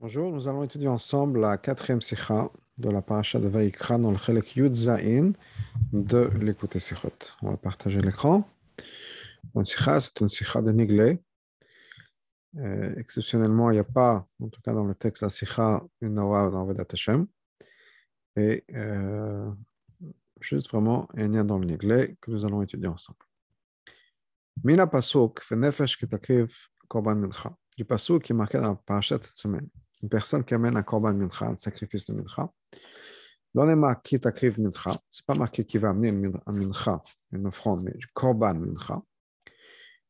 Bonjour, nous allons étudier ensemble la quatrième sikha de la paracha de Vaikra dans le chelek Yud Zain de l'écouter sikhot. On va partager l'écran. Une sikha, c'est une sikha de Niglé. Euh, exceptionnellement, il n'y a pas, en tout cas dans le texte la sikha, une aura dans Vedat Hashem. Et euh, juste vraiment un lien dans le Niglé que nous allons étudier ensemble. Mina pasuk, fenefesh ketakriv korban mincha. Du pasuk qui est marqué dans la paracha cette semaine une personne qui amène un korban mincha, un sacrifice de mincha, l'on est marqué takriv mincha, c'est pas marqué qu'il va amener un mincha, une offrande, mais korban mincha.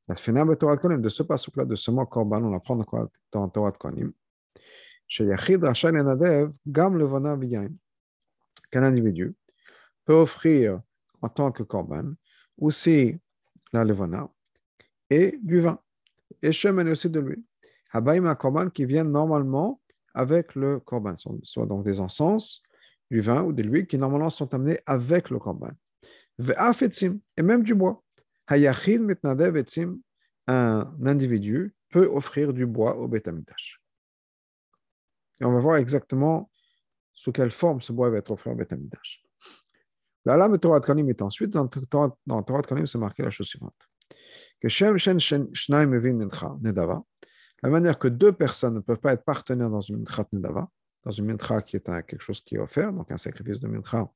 La finale de ce passage-là, de ce mot korban, on apprend dans Torah de Konim, chez Yachid Rachel et Nadev, Gam Levana Vigaim, qu'un individu peut offrir en tant que korban aussi la levana et du vin, et chemin aussi de l'huile. Habaïm korban qui vient normalement avec le korban, soit donc des encens, du vin ou de l'huile qui normalement sont amenés avec le korban. Et même du bois. Hayachid mitnadev etzim, un individu peut offrir du bois au Betamitash. Et on va voir exactement sous quelle forme ce bois va être offert au Betamitash. La lame Torah de Kanim est ensuite, dans, Torah de Kanim, c'est marqué la chose suivante. Que Shem Shen Shnaim Evin Mincha La manière que deux personnes ne peuvent pas être partenaires dans une mincha nedava, dans une mincha qui est quelque chose qui est offert, donc un sacrifice de mincha,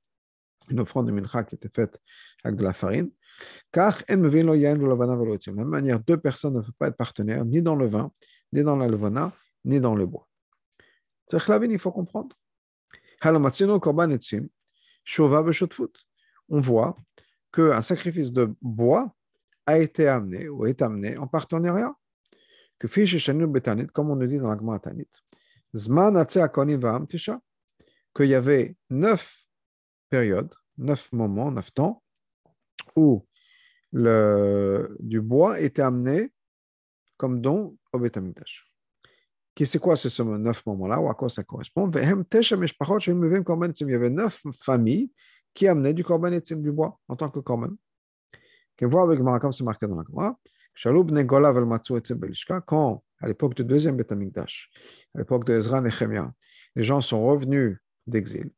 une offrande de mincha qui était faite avec de la farine, car de la même manière, deux personnes ne peuvent pas être partenaires ni dans le vin, ni dans la levana, ni dans le bois. C'est il faut comprendre. On voit qu'un sacrifice de bois a été amené ou est amené en partenariat comme on nous dit dans la Gemara Tanit, qu'il y avait neuf périodes, neuf moments, neuf temps, où le, du bois était amené comme don au Betamikdash. Qui c'est quoi ces neuf moments-là, ou à quoi ça correspond Il y avait neuf familles qui amenaient du korban du bois en tant que korban. Qui voit avec comme c'est marqué dans la quand, à l'époque du deuxième Betamikdash, à l'époque de Ezra Nehemia, les gens sont revenus d'exil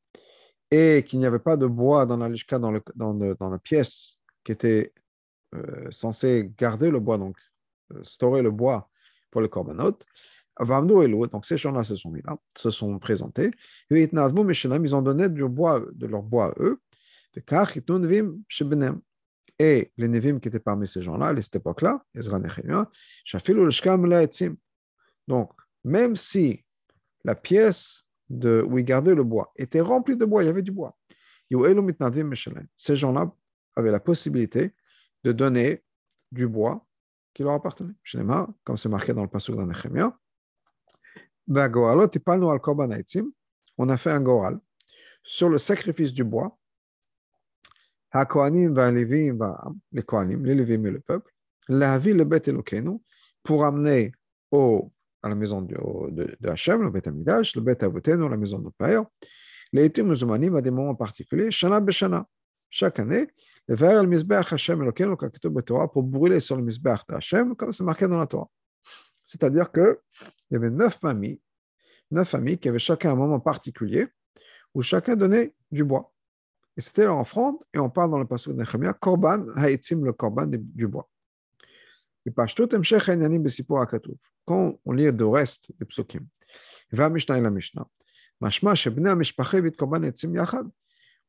et qu'il n'y avait pas de bois dans la lishka, dans, la pièce qui était euh, censée garder le bois, donc euh, le bois pour le korbanot, donc ces gens-là se sont mis là, se sont présentés, et ils ont donné du bois, de leur bois à eux, et les Nevim qui étaient parmi ces gens-là, à cette époque-là, Ezra Nehemia, Donc, même si la pièce où ils gardaient le bois était remplie de bois, il y avait du bois, ces gens-là avaient la possibilité de donner du bois qui leur appartenait. Comme c'est marqué dans le passage de Nehemia, on a fait un goral sur le sacrifice du bois les Kohanim, les Lévim et le peuple, la vie le Bet Elokenu, pour amener au, à la maison de, Hachem, le Bet Amidash, le Bet Avotenu, la maison de Père, les Etim Muzumanim à des moments particuliers, Shana Beshana, chaque année, le vers le Torah, pour brûler sur le Mizbeach de Hachem, comme c'est marqué dans la Torah. C'est-à-dire qu'il y avait neuf familles, neuf familles qui avaient chacun un moment particulier où chacun donnait du bois. Et c'était l'offrande, et on parle dans le passage de Nehemiah, Korban haïtim, le Korban du bois. Et Quand on lit le reste des psukim, va Mishnah et la Mishnah,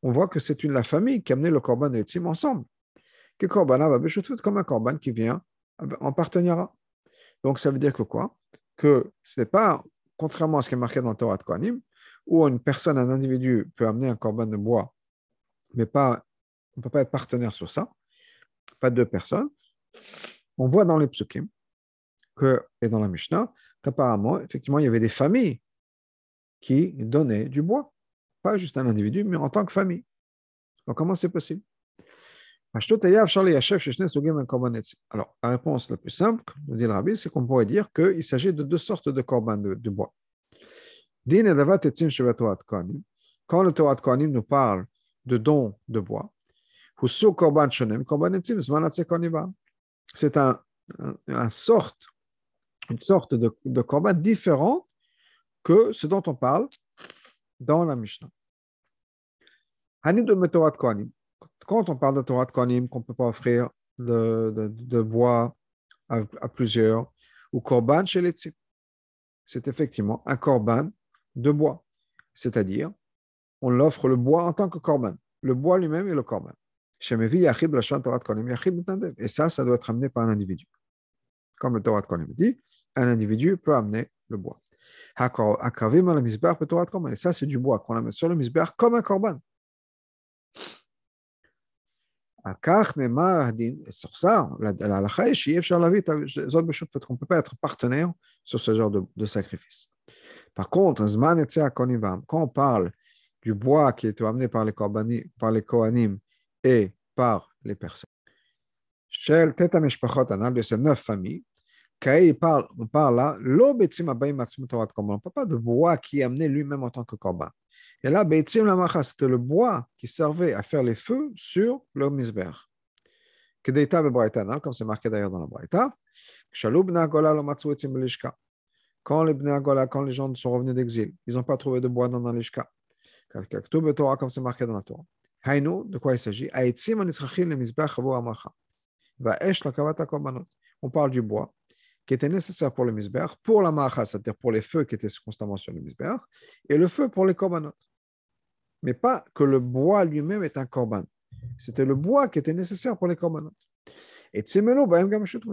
on voit que c'est la famille qui a amené le Korban haïtim ensemble. Que Korban va comme un Korban qui vient en partenariat. Donc ça veut dire que quoi? Que ce n'est pas, contrairement à ce qui est marqué dans le Torah de Kohanim, où une personne, un individu peut amener un Korban de bois mais pas, on ne peut pas être partenaire sur ça, pas deux personnes. On voit dans les psukim que, et dans la Mishnah qu'apparemment, effectivement, il y avait des familles qui donnaient du bois, pas juste un individu, mais en tant que famille. Donc, comment c'est possible? Alors, la réponse la plus simple, nous dit le rabbi, c'est qu'on pourrait dire qu'il s'agit de deux sortes de korban de, bois. Quand le Torah de Kohanim nous parle de dons de bois. C'est un, un, sorte, une sorte de, de corban différent que ce dont on parle dans la Mishnah. Quand on parle de Torah de Kohanim, qu'on ne peut pas offrir de, bois à, plusieurs, ou Korban chez les c'est effectivement un Korban de bois. C'est-à-dire, on l'offre le bois en tant que Korban. Le bois lui-même est le Korban. Et ça, ça doit être amené par un individu. Comme le Torah de Kohanim dit, un individu peut amener le bois. Et ça, c'est du bois qu'on amène sur le misbeh comme un korban. Sur ça, la qu'on ne peut pas être partenaire sur ce genre de, de sacrifice. Par contre, quand on parle du bois qui est amené par les, par les Kohanim et par les personnes, de ces neuf familles, parle, on parle là, on ne parle pas de bois qui est amené lui-même en tant que korban. Et là, c'était le bois qui servait à faire les feux sur le misber. Comme c'est marqué d'ailleurs dans la Braïta, quand les quand les gens sont revenus d'exil, ils n'ont pas trouvé de bois dans l'ishka. Comme c'est marqué dans la Torah. de quoi il s'agit? On parle du bois qui était nécessaire pour le misber, pour la macha, c'est-à-dire pour les feux qui étaient constamment sur le misber, et le feu pour les korbanot. Mais pas que le bois lui-même est un korban. C'était le bois qui était nécessaire pour les korbanot. Et tsimelo,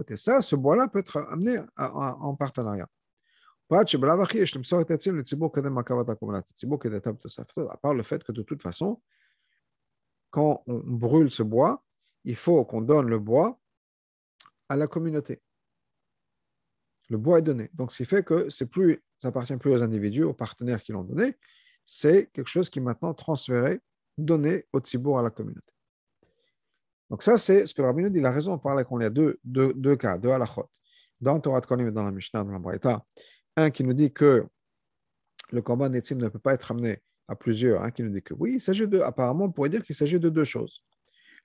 et ça, ce bois-là peut être amené en partenariat. À part le fait que de toute façon, quand on brûle ce bois, il faut qu'on donne le bois à la communauté le bois est donné. Donc, ce qui fait que c'est plus, ça appartient plus aux individus, aux partenaires qui l'ont donné, c'est quelque chose qui est maintenant transféré, donné au Tzibour à la communauté. Donc, ça, c'est ce que le rabbin dit. Il a raison, on parlait qu'on y a deux, deux, deux cas, deux halachot. Dans Torah de Konim et dans la Mishnah, dans la Braïta, un qui nous dit que le korban Netzim ne peut pas être amené à plusieurs, un qui nous dit que oui, il s'agit de, apparemment, on pourrait dire qu'il s'agit de deux choses.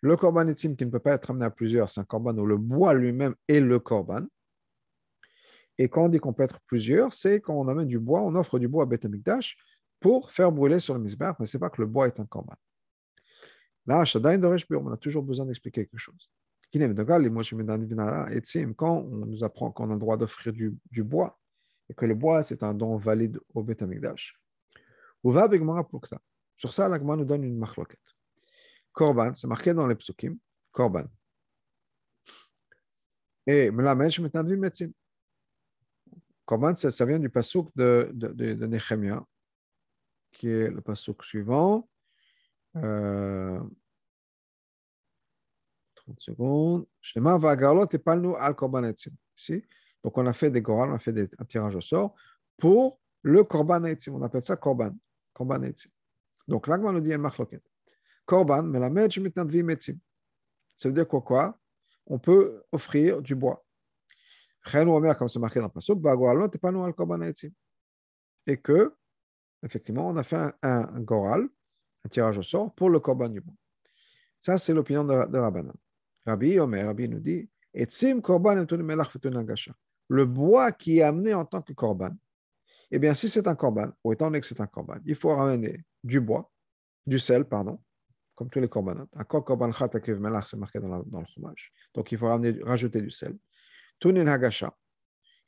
Le korban Netzim qui ne peut pas être amené à plusieurs, c'est un korban où le bois lui-même est le korban. Et quand on dit qu'on peut être plusieurs, c'est quand on amène du bois, on offre du bois à Beth pour faire brûler sur le misbah, mais ce n'est pas que le bois est un korban. Là, on a toujours besoin d'expliquer quelque chose. Quand on nous apprend qu'on a le droit d'offrir du, bois, et que le bois, c'est un don valide au Beth Amikdash. Sur ça, l'agma nous donne une marloquette. Korban, c'est marqué dans les psukim, korban. Et melamesh metnadvim metzim. Comment ça, ça vient du pasouk de, de, qui est le pasouk suivant. Euh, 30 secondes. Ici. Donc, on a fait des goral, on a fait des, un tirage au sort pour le korban etzim. On appelle ça korban. Korban etzim. Donc, on nous dit un machloket. Korban, mais la etzim. Ça veut dire quoi, quoi? On peut offrir du bois comme c'est marqué dans le Pasuk, et que, effectivement, on a fait un, un, goral, un tirage au sort pour le korban du bois. Ça, c'est l'opinion de, de Rabbanan. Rabbi Omer, Rabbi nous dit, le bois qui est amené en tant que korban, eh bien, si c'est un korban, ou étant donné que c'est un korban, il faut ramener du bois, du sel, pardon, comme tous les korbanot. Un korban chat c'est marqué dans, dans le fromage. Donc, il faut ramener, rajouter du sel. Tunin Hagasha.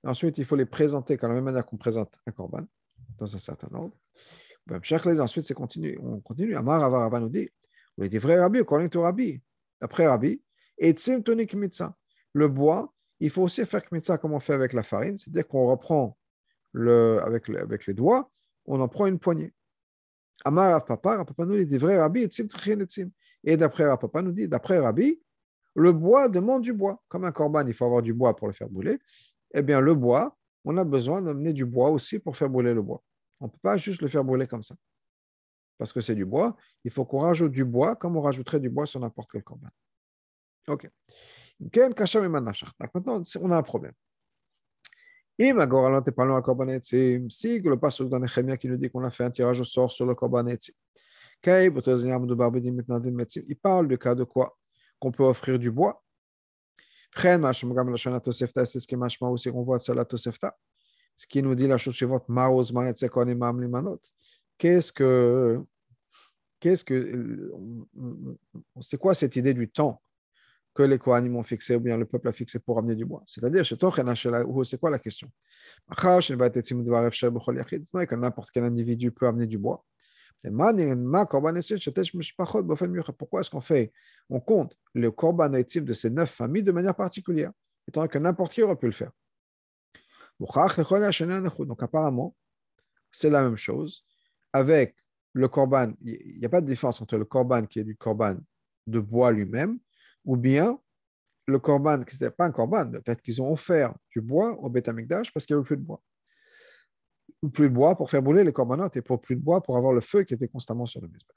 Ensuite, il faut les présenter comme la même manière qu'on présente un korban, dans un certain ordre. Ensuite, c'est continue. On continue. Amar Rabba nous dit, vous dit vrai Rabbi, according to Rabbi. Après Rabbi, et Tsim Tunik Mitza. Le bois, il faut aussi faire Kmitza comme on fait avec la farine, c'est-à-dire qu'on reprend le, avec, le, avec les doigts, on en prend une poignée. Amar Papa, Papa nous dit vrai Rabbi, et Tsim Et d'après Papa nous dit, d'après Rabbi, le bois demande du bois. Comme un corban, il faut avoir du bois pour le faire brûler. Eh bien, le bois, on a besoin d'amener du bois aussi pour faire brûler le bois. On ne peut pas juste le faire brûler comme ça. Parce que c'est du bois. Il faut qu'on rajoute du bois comme on rajouterait du bois sur n'importe quel corban. OK. Maintenant, on a un problème. Qu'on a un tirage il parle du cas de quoi qu'on peut offrir du bois. Ce qui nous dit la chose suivante, Qu'est-ce que, qu'est-ce que, c'est quoi cette idée du temps? Que les Kohanim ont fixé ou bien le peuple a fixé pour amener du bois C'est-à-dire, c'est quoi la question? Que n'importe quel individu peut amener du bois. Pourquoi est-ce qu'on fait On compte le korban de ces neuf familles de manière particulière, étant que n'importe qui aurait pu le faire? Donc apparemment, c'est la même chose avec le korban. Il n'y a pas de différence entre le korban qui est du korban de bois lui-même ou bien le korban qui n'était pas un korban, peut-être qu'ils ont offert du bois au Beth parce qu'il n'y avait plus de bois. Plus de bois pour faire brûler les corbanotes et pour plus de bois pour avoir le feu qui était constamment sur le Mizbeach.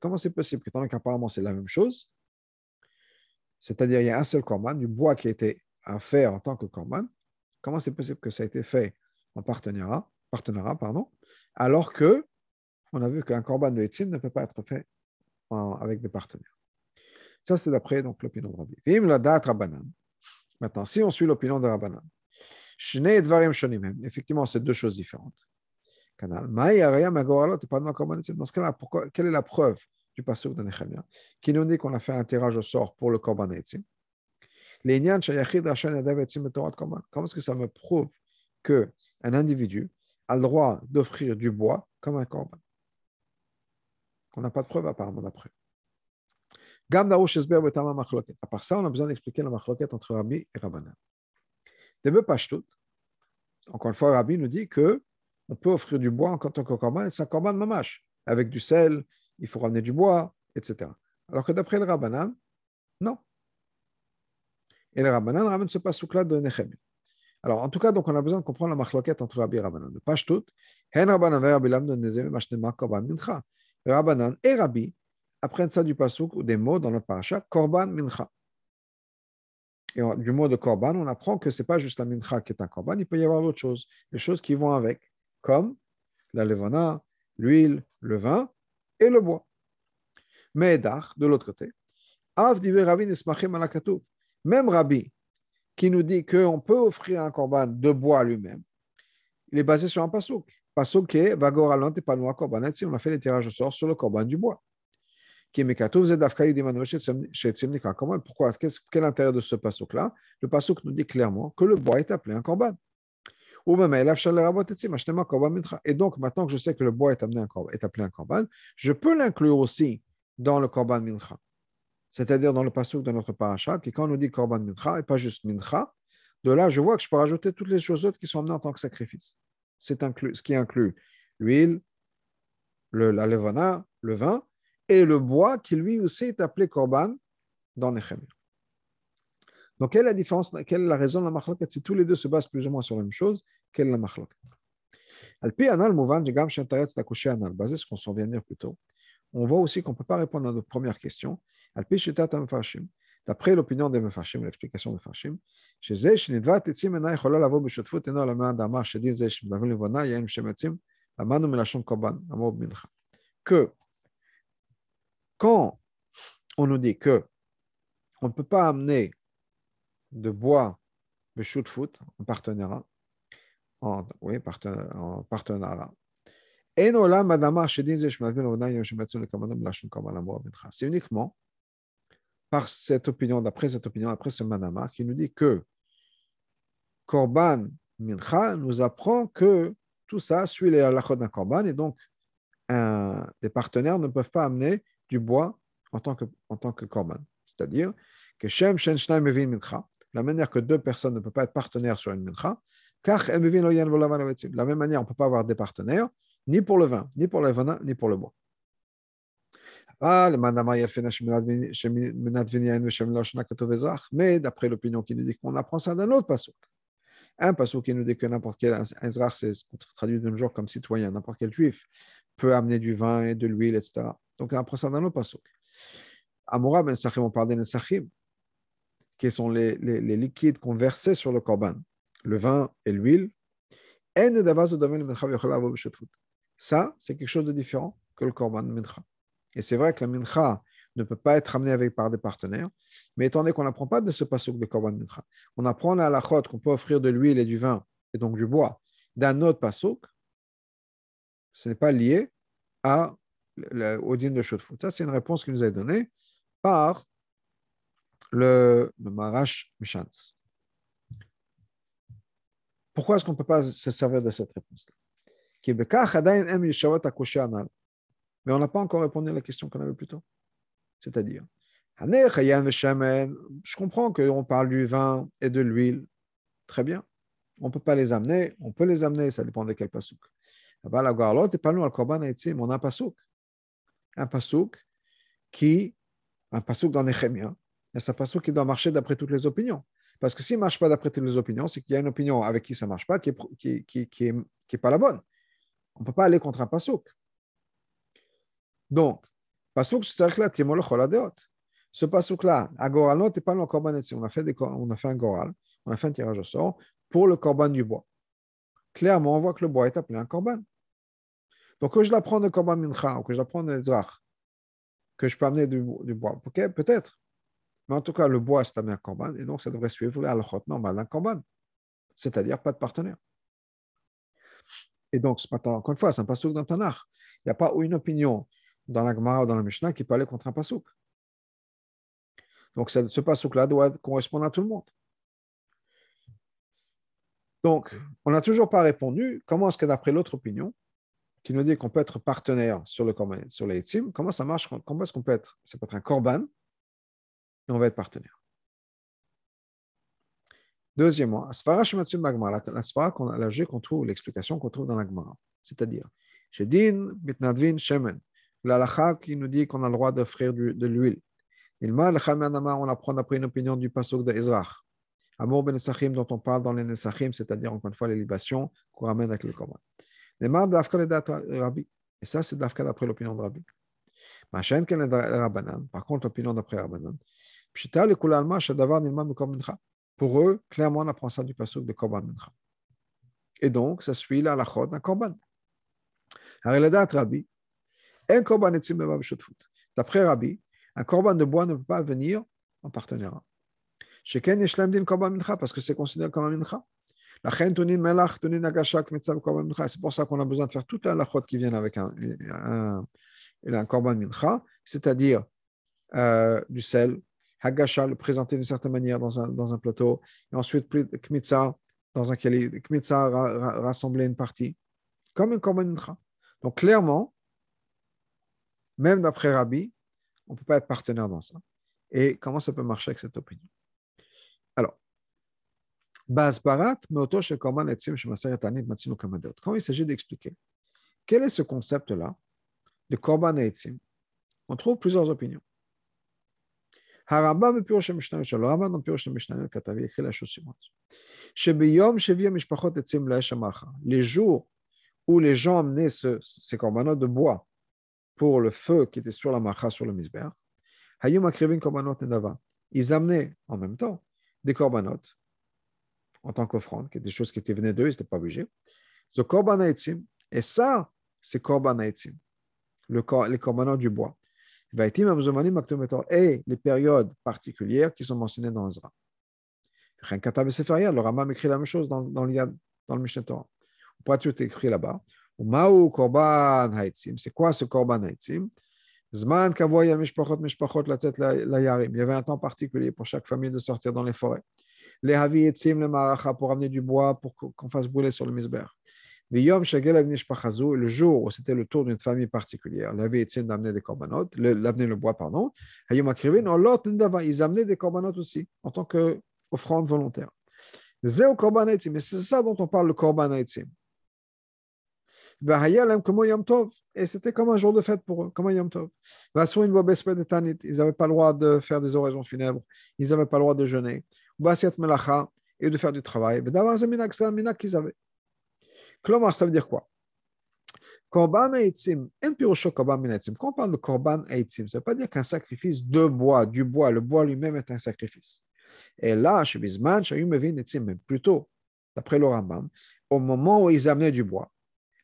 Comment c'est possible que, tant qu'apparemment c'est la même chose, c'est-à-dire il y a un seul korban, du bois qui a été à faire en tant que korban, comment c'est possible que ça a été fait en partenariat, partenariat pardon, alors que on a vu qu'un korban de Etzim ne peut pas être fait avec des partenaires. Ça, c'est d'après l'opinion de Rabbi. Vim la date Rabbanan. Maintenant, si on suit l'opinion de Rabbanan, effectivement, c'est deux choses différentes. Dans ce cas-là, quelle est la preuve du passage de Nehemia qui nous dit qu'on a fait un tirage au sort pour le Korban Etzim Comment est-ce que ça me prouve qu'un individu a le droit d'offrir du bois comme un Korban? On n'a pas de preuve apparemment d'après. À part ça, on a besoin d'expliquer la machloket entre Rabbi et Rabbanan. Encore une fois, Rabbi nous dit que on peut offrir du bois en tant que korban, et c'est un korban mamash. Avec du sel, il faut ramener du bois, etc. Alors que d'après le Rabbanan, non. Et le Rabbanan ramène ce pasouk-là de Nechem. Alors, en tout cas, donc, on a besoin de comprendre la machloket entre Rabbi et Rabbanan. De Pashtut, Hen Rabbanan Rabbi Lamdon Nezem Mashnema Korban Mincha. Rabbanan et Rabbi apprennent ça du pasouk ou des mots dans notre paracha, Korban Mincha. Et du mot de Korban, on apprend que ce n'est pas juste la Mincha qui est un Korban, il peut y avoir d'autres choses, des choses qui vont avec, comme la levana, l'huile, le vin et le bois. Mais de l'autre côté, même Rabbi, qui nous dit qu'on peut offrir un korban de bois lui-même, il est basé sur un pasouk. Qui est Vagoralante Panoa Korban. On a fait les tirages au sort sur le korban du bois. Pourquoi Quel est l'intérêt de ce pasouk-là Le pasouk nous dit clairement que le bois est appelé un korban. Et donc, maintenant que je sais que le bois est, amené est appelé un korban, je peux l'inclure aussi dans le korban mincha. C'est-à-dire dans le pasouk de notre paracha, qui quand on nous dit korban mincha, et pas juste mincha, de là, je vois que je peux rajouter toutes les choses autres qui sont amenées en tant que sacrifice. C'est ce qui inclut l'huile, la levana, le vin, et le bois qui lui aussi est appelé korban dans Nehemiah. Donc, quelle est la différence, quelle est la raison de la machloket Si tous les deux se basent plus ou moins sur la même chose, quelle est la machloket Basé ce qu'on s'en vient de dire plus tôt, on voit aussi qu'on ne peut pas répondre à notre première question. D'après l'opinion des Mefarshim, l'explication des Mefarshim, que quand on nous dit que on ne peut pas amener de bois de. C'est uniquement par cette opinion, d'après cette opinion, après ce manama, qui nous dit que Korban Mincha nous apprend que tout ça suit les halachot d'un Korban et donc des partenaires ne peuvent pas amener du bois en tant que, en tant que korban. C'est-à-dire que Shem Shen Mincha, la manière que deux personnes ne peuvent pas être partenaires sur une Mincha, car de la même manière, on ne peut pas avoir des partenaires, ni pour le vin, ni pour le ni pour le bois. Mais d'après l'opinion qui nous dit qu'on apprend ça d'un autre passage. Un passage qui nous dit que n'importe quel Ezrach, c'est traduit de nos jours comme citoyen, n'importe quel juif peut amener du vin et de l'huile, etc. Donc, on apprend ça dans le pasuk. Amora ben Sachim, on parle des Nesachim, qui sont les liquides qu'on versait sur le korban, le vin et l'huile. Ça, c'est quelque chose de différent que le korban mincha. Et c'est vrai que la mincha ne peut pas être amené avec par des partenaires. Mais étant donné qu'on n'apprend pas de ce pasouk de Korban Mincha, on apprend à la chôte qu'on peut offrir de l'huile et du vin, et donc du bois, d'un autre pasouk, ce n'est pas lié à, au din de Shotfoot. Ça, c'est une réponse qui nous est donnée par le, le Marash Mishans. Pourquoi est-ce qu'on ne peut pas se servir de cette réponse-là? Mais on n'a pas encore répondu à la question qu'on avait plus tôt. C'est-à-dire, je comprends qu'on parle du vin et de l'huile. Très bien. On ne peut pas les amener. On peut les amener, ça dépend de quel pasouk. On a un pasouk. Un pasouk qui, un pasouk dans Nehemia, c'est un pasouk qui doit marcher d'après toutes les opinions. Parce que s'il ne marche pas d'après toutes les opinions, c'est qu'il y a une opinion avec qui ça ne marche pas, qui n'est qui, qui, est, pas la bonne. On ne peut pas aller contre un pasouk. Donc, ce pasouk-là, à Goral, non, pas le korban On a fait on a fait un Goral, on a fait un tirage au sort pour le korban du bois. Clairement, on voit que le bois est appelé un korban. Donc, que je la prends de korban mincha ou que je la prends de zrach, que je peux amener du, bois, ok, peut-être. Mais en tout cas, le bois, c'est un korban, et donc ça devrait suivre la halachot normale d'un korban, c'est-à-dire pas de partenaire. Et donc, encore une fois, c'est un pasouk dans Tanakh. Il n'y a pas une opinion dans la Gemara ou dans la Mishnah qui peut aller contre un pasouk. Donc, ce pasouk-là doit correspondre à tout le monde. Donc, on n'a toujours pas répondu comment est-ce que d'après l'autre opinion, qui nous dit qu'on peut être partenaire sur, le, sur les etzim, comment ça marche, comment est-ce qu'on peut être, ça peut être un korban, et on va être partenaire? Deuxièmement, la svara qu'on a la qu'on trouve, l'explication qu'on trouve dans la Gemara, c'est-à-dire, Shedin, Bitnadvin, Shemen, l'alacha qui nous dit qu'on a le droit d'offrir de l'huile. On apprend d'après une opinion du pasuk de Ezrach. Amour ben Nesachim dont on parle dans les Nesachim, c'est-à-dire encore une fois les libations qu'on ramène avec le Korban. Et ça, c'est d'Afka d'après l'opinion de Rabbi. Par contre, l'opinion d'après Rabbanan, pour eux, clairement, on apprend ça du pasuk de Korban Mincha. Et donc, ça suit la halachot d'un Korban. Rabbi, un Korban D'après Rabbi, un Korban de bois ne peut pas venir en partenariat. Chez Ken Din Korban Mincha, parce que c'est considéré comme un Mincha. La C'est pour ça qu'on a besoin de faire toute la halachot qui viennent avec un, un, un Korban Mincha, c'est-à-dire euh, du sel, Hagasha, le présenter d'une certaine manière dans un, dans un plateau, et ensuite Kmitza, dans un Kmitza, rassembler une partie, comme un Korban Mincha. Donc clairement, même d'après Rabbi, on ne peut pas être partenaire dans ça. Et comment ça peut marcher avec cette opinion Alors, quand il s'agit d'expliquer quel est ce concept-là de Korban Etzim, on trouve plusieurs opinions. הרמב"ם בפירוש המשנה שלו, הרמב"ם בפירוש המשנה כתב, יקריא la chose suivante. שביום שהביאו משפחות עצים לאש המחה, les jours où les gens pour le feu qui était sur la macha, sur le misber, hayum akrivin korbanot nedava. Ils amenaient en même temps des corbanotes en tant qu'offrande, qui des choses qui étaient venues d'eux, ils n'étaient pas obligés. Ce korban et ça, c'est korban le, les corbanotes du bois et les périodes particulières qui sont mentionnées dans Ezra. Le Rambam écrit la même chose dans, le, Mishneh Torah. Pourquoi tout écrit là-bas C'est quoi ce Korban Haitzim Zman Il y avait un temps particulier pour chaque famille de sortir dans les forêts. Les Havi Etzim, le Maracha, pour amener du bois pour qu'on fasse brûler sur le Misber le jour où c'était le tour d'une famille particulière, la vie d'amener des corbanotes, l'amener le bois, pardon, ils amenaient des corbanotes aussi, en tant qu'offrande volontaire. Mais c'est ça dont on parle, le korban et c'était comme un jour de fête pour eux, comme un Yom Tov. Ils n'avaient pas le droit de faire des oraisons funèbres, ils n'avaient pas le droit de jeûner, et de faire du travail. Klomar, ça veut dire quoi? Korban Quand on parle de Korban Eitzim, ça ne veut pas dire qu'un sacrifice de bois, du bois, le bois lui-même est un sacrifice. Et là, chez Bisman, mais plutôt, d'après le Rambam, au moment où ils amenaient du bois,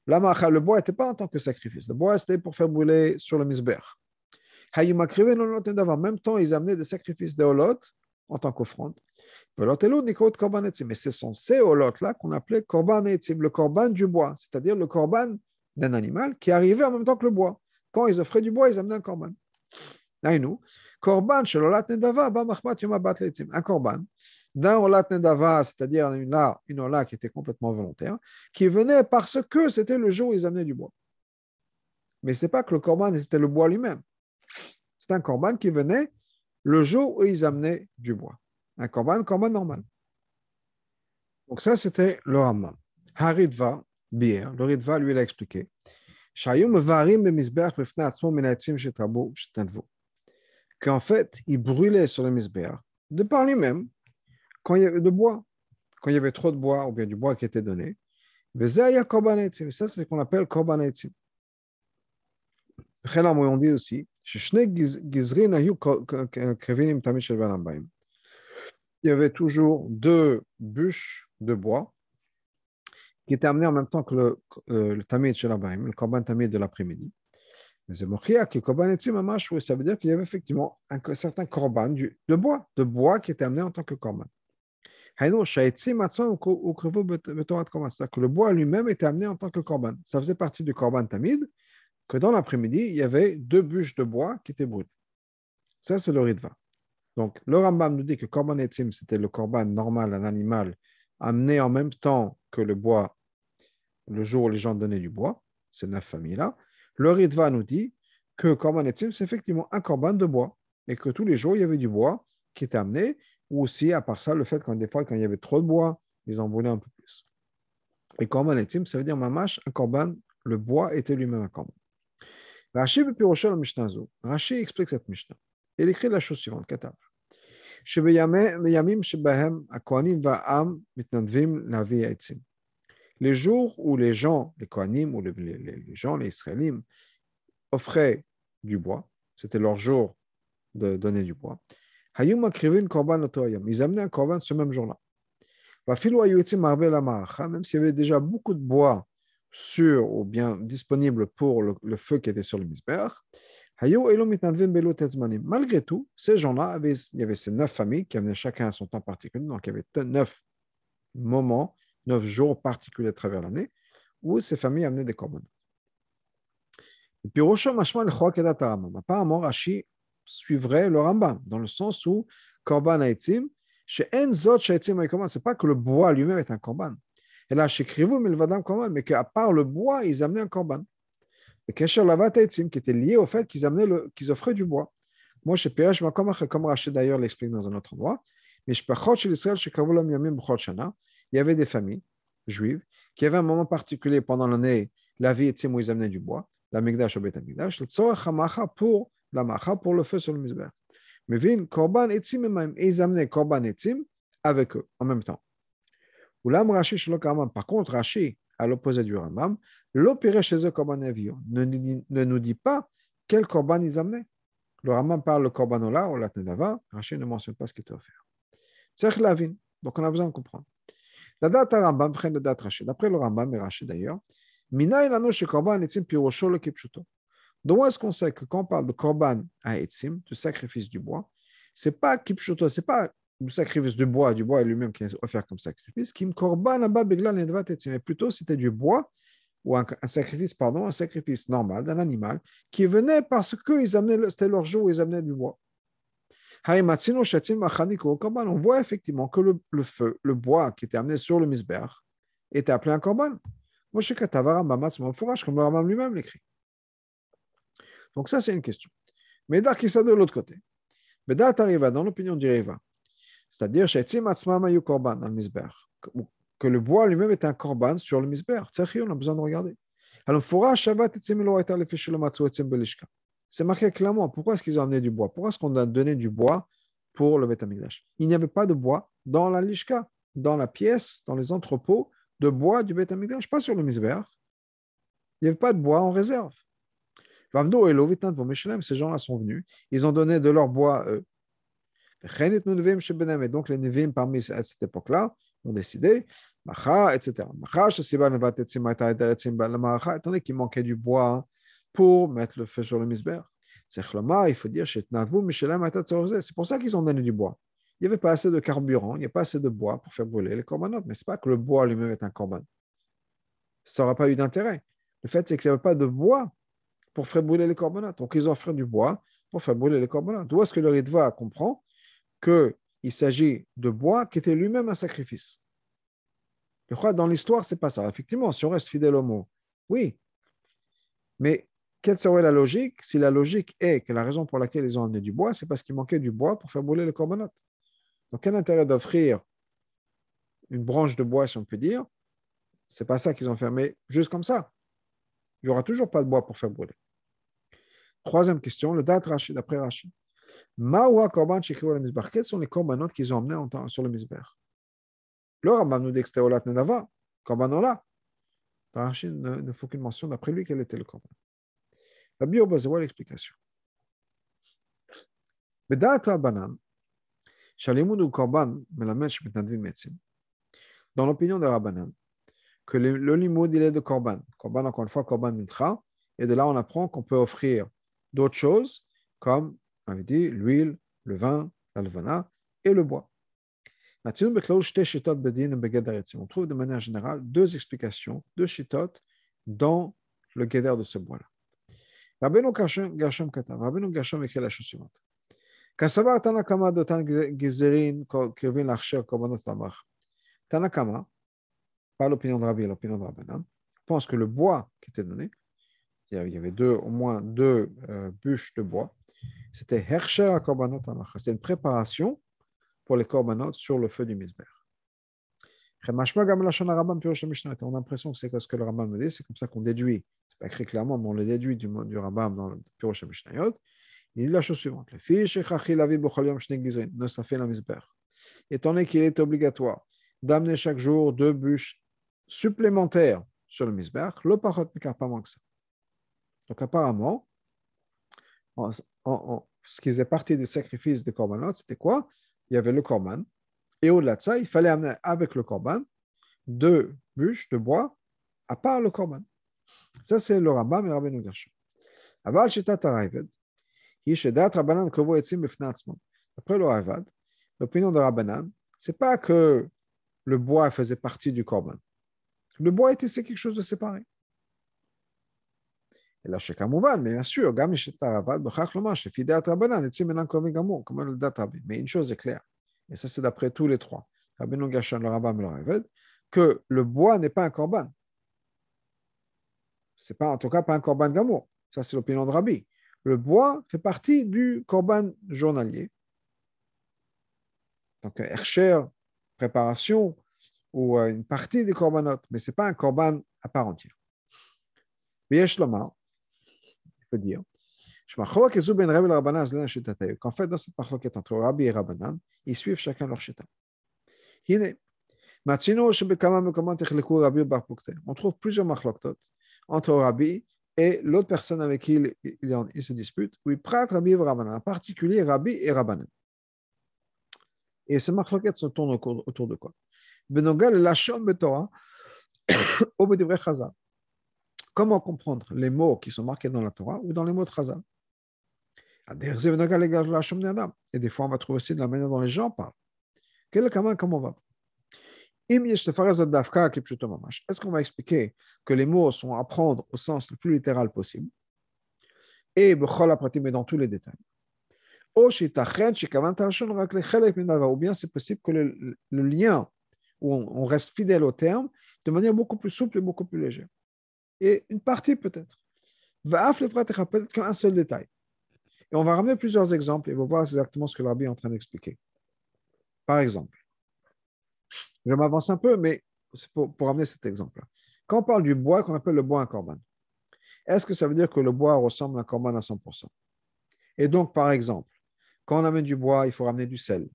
le bois n'était pas en tant que sacrifice. Le bois, c'était pour faire brûler sur le misber. En même temps, ils amenaient des sacrifices de holot en tant qu'offrande. Mais ce sont ces holot-là qu'on appelait korban etzim, le korban du bois, c'est-à-dire le korban d'un animal qui arrivait en même temps que le bois. Quand ils offraient du bois, ils amenaient un korban. Un korban d'un olat nedava, c'est-à-dire une, une ola qui était complètement volontaire, qui venait parce que c'était le jour où ils amenaient du bois. Mais ce n'est pas que le korban était le bois lui-même. C'est un korban qui venait le jour où ils amenaient du bois. Un korban, korban normal. Donc ça, c'était le Rambam. Haridva, bier, le Ritva, lui, il a expliqué. Qu'en fait, il brûlait sur le misbéach de par lui-même quand il y avait de bois, quand il y avait trop de bois ou bien du bois qui était donné. Ça, c'est ce qu'on appelle korban etzim. On dit aussi il y avait toujours deux bûches de bois qui étaient amenées en même temps que le, euh, le tamid le korban tamid de l'après-midi. Mais ça veut dire qu'il y avait effectivement un, certain korban de bois, de bois qui était amené en tant que korban. Que le bois lui-même était amené en tant que korban. Ça faisait partie du korban tamid, que dans l'après-midi, il y avait deux bûches de bois qui étaient brutes. Ça, c'est le ritva. Donc, le Rambam nous dit que korban etzim, c'était le korban normal, un animal amené en même temps que le bois, le jour où les gens donnaient du bois, ces neuf familles-là. Le ritva nous dit que korban etzim, c'est effectivement un korban de bois, et que tous les jours, il y avait du bois qui était amené, ou aussi, à part ça, le fait qu'en des fois, quand il y avait trop de bois, ils en brûlaient un peu plus. Et korban etzim, ça veut dire mamash, un korban, le bois était lui-même un korban. Rashi explique cette Mishnah. Il écrit la chose suivante, Katav. Les jours où les gens, les Kohanim ou les, les, les gens, les Israélites, offraient du bois, c'était leur jour de donner du bois, ils amenaient un korban ce même jour-là. Même s'il y avait déjà beaucoup de bois sur ou bien disponible pour le, feu qui était sur le misber. Malgré tout, ces gens-là, il y avait ces neuf familles qui amenaient chacun à son temps particulier, donc il y avait neuf moments, neuf jours particuliers à travers l'année, où ces familles amenaient des korban. Et puis, apparemment, Rashi suivrait le Rambam, dans le sens où korban haitzim, chez Enzot, c'est pas que le bois lui-même est un korban. Et là, chez Krivou, mais qu'à part le bois, ils amenaient un korban. Le Kesher Lavat qui était lié au fait qu'ils amenaient offraient du bois. Moi, chez Peresh, comme Rachid d'ailleurs l'explique dans un autre endroit, mais chez l'Israël, chez Kavolam Yamim il y avait des familles juives qui avaient un moment particulier pendant l'année, la vie et où ils amenaient du bois, la Migdash au Bet Migdash, le Tzorach pour la Macha, pour le feu sur le Mizber. Mais vin, Korban Etzim et ils amenaient Korban Etzim avec eux en même temps. Par contre, Rashi, à l'opposé du Rambam, l'opéré chez eux korban ne, ne nous dit pas quel korban ils amenaient. Le Rambam parle le korbanola ou la tenava, Rashi ne mentionne pas ce qui était offert. C'est lavin, donc on a besoin de comprendre. La date à Rambam, la date Rashi. D'après le Rambam et Rashi d'ailleurs, Mina ilano chez korban etzim pirosho le kipchuto. Donc, est-ce qu'on sait que quand on parle de korban à etzim, du sacrifice du bois, c'est pas c'est pas du sacrifice du bois, du bois lui-même qui est offert comme sacrifice, qui mais plutôt c'était du bois ou un, sacrifice, pardon, un sacrifice normal d'un animal qui venait parce que amenaient, c'était leur jour où ils amenaient du bois. On voit effectivement que le, feu, le bois qui était amené sur le misber, était appelé un korban. Comme le Rambam lui-même l'écrit. Donc ça, c'est une question. Mais qui ça de l'autre côté. Bédat arriva, dans l'opinion du Riva, c'est-à-dire, que le bois lui-même est un korban sur le misber. On a besoin de regarder. Alors, c'est marqué clairement. Pourquoi est-ce qu'ils ont amené du bois? Pourquoi est-ce qu'on a donné du bois pour le Betamigdash Il n'y avait pas de bois dans la lishka, dans la pièce, dans les entrepôts de bois du Betamigdash, pas sur le misber. Il n'y avait pas de bois en réserve. Ces gens-là sont venus, ils ont donné de leur bois eux. Et donc les Nevim parmi à cette époque-là ont décidé, etc. Attendez qu'il manquait du bois pour mettre le feu sur le misber. C'est il faut dire, c'est pour ça qu'ils ont donné du bois. Il n'y avait pas assez de carburant, il n'y a pas assez de bois pour faire brûler les corbanotes, mais ce n'est pas que le bois lui-même est un corban. Ça n'aura pas eu d'intérêt. Le fait, c'est qu'il n'y avait pas de bois pour faire brûler les corbanotes. Donc, ils offert du bois pour faire brûler les corbanotes. D'où est-ce que le Ritva comprend qu'il s'agit de bois qui était lui-même un sacrifice? Je crois dans l'histoire, ce n'est pas ça. Effectivement, si on reste fidèle au mot, oui. Mais quelle serait la logique? Si la logique est que la raison pour laquelle ils ont amené du bois, c'est parce qu'il manquait du bois pour faire brûler les corbanotes donc, quel intérêt d'offrir une branche de bois, si on peut dire? C'est pas ça qu'ils ont fermé juste comme ça. Il n'y aura toujours pas de bois pour faire brûler. Troisième question, le date Rachid, d'après Rachid. Maoua korban le Quels sont les corbanotes qu'ils ont emmenés sur le misber Le Rambam nous dit que c'était Olat Nedava, là. Rachid ne, faut qu'une mention d'après lui quel était le korban. La Bio voit l'explication. Mais date Banan, dans l'opinion de Rabbanan, que le, le il est de Korban. Korban, encore une fois, Korban Mitra. Et de là, on apprend qu'on peut offrir d'autres choses, comme, on avait dit, l'huile, le vin, la levana et le bois. On trouve de manière générale deux explications, deux shitot dans le guéder de ce bois-là. Rabbeinu Gershom Katav, Rabbeinu Gershom écrit la chose suivante. Kassavar Tanakama de Tan Gezerin Kevin Larcher Korbanot Tamach. Tanakama, pas l'opinion de Rabbi, l'opinion de Rabbanan, pense que le bois qui était donné, il y avait deux, au moins deux euh, bûches de bois, c'était Hersher Korbanot Tamach. C'était une préparation pour les korbanot sur le feu du misber. On a l'impression que c'est ce que le Rambam me dit, c'est comme ça qu'on déduit. C'est pas écrit clairement, mais on le déduit du, du Rambam dans le Pirosh Mishnayot. Il dit la chose suivante. Ne la. Étant donné qu'il est obligatoire d'amener chaque jour deux bûches supplémentaires sur le misber, le parot ne pas moins que ça. Donc apparemment, ce qui faisait partie des sacrifices des korbanot, c'était quoi? Il y avait le korban, et au-delà de ça, il fallait amener avec le korban deux bûches de bois à part le korban. Ça, c'est le Rambam et le Rabbeinu Shitat après le Ravad, l'opinion de Rabbanan, c'est pas que le bois faisait partie du korban. Le bois était c'est quelque chose de séparé. Et là, chez Kamouvan, mais bien sûr, mais une chose est claire, et ça c'est d'après tous les trois, Gershon, le le que le bois n'est pas un korban. C'est pas, en tout cas, pas un korban gamour. Ça, c'est l'opinion de Rabbi le bois fait partie du korban journalier. Donc, Hercher, préparation, ou euh, une partie des corbanotes, mais ce n'est pas un korban à part entière. Mais Il faut dire, qu'en fait, dans cette parloquette entre Rabbi et Rabbanan, ils suivent chacun leur chita. On trouve plusieurs machloktot entre Rabbi et l'autre personne avec qui il, il, se dispute, oui, Prat, Rabbi et Rabbanan, en particulier Rabbi et Rabbanan. Et ces marloquettes se tournent autour de quoi? Benogal Lachom Betorah, au Chazal. Comment comprendre les mots qui sont marqués dans la Torah ou dans les mots de Et des fois, on va trouver aussi de la manière dont les gens parlent. Quel est le comment on va? Est-ce qu'on va expliquer que les mots sont à prendre au sens le plus littéral possible? Et mais dans tous les détails. Ou bien c'est possible que le, lien où on, reste fidèle au terme de manière beaucoup plus souple et beaucoup plus légère. Et une partie peut-être. Peut-être qu'un seul détail. Et on va ramener plusieurs exemples et on va voir exactement ce que le est en train d'expliquer. Par exemple, je m'avance un peu, mais c'est pour, pour amener cet exemple-là. Quand on parle du bois qu'on appelle le bois un corban, est-ce que ça veut dire que le bois ressemble à un corban à 100% Et donc, par exemple, quand on amène du bois, il faut ramener du sel.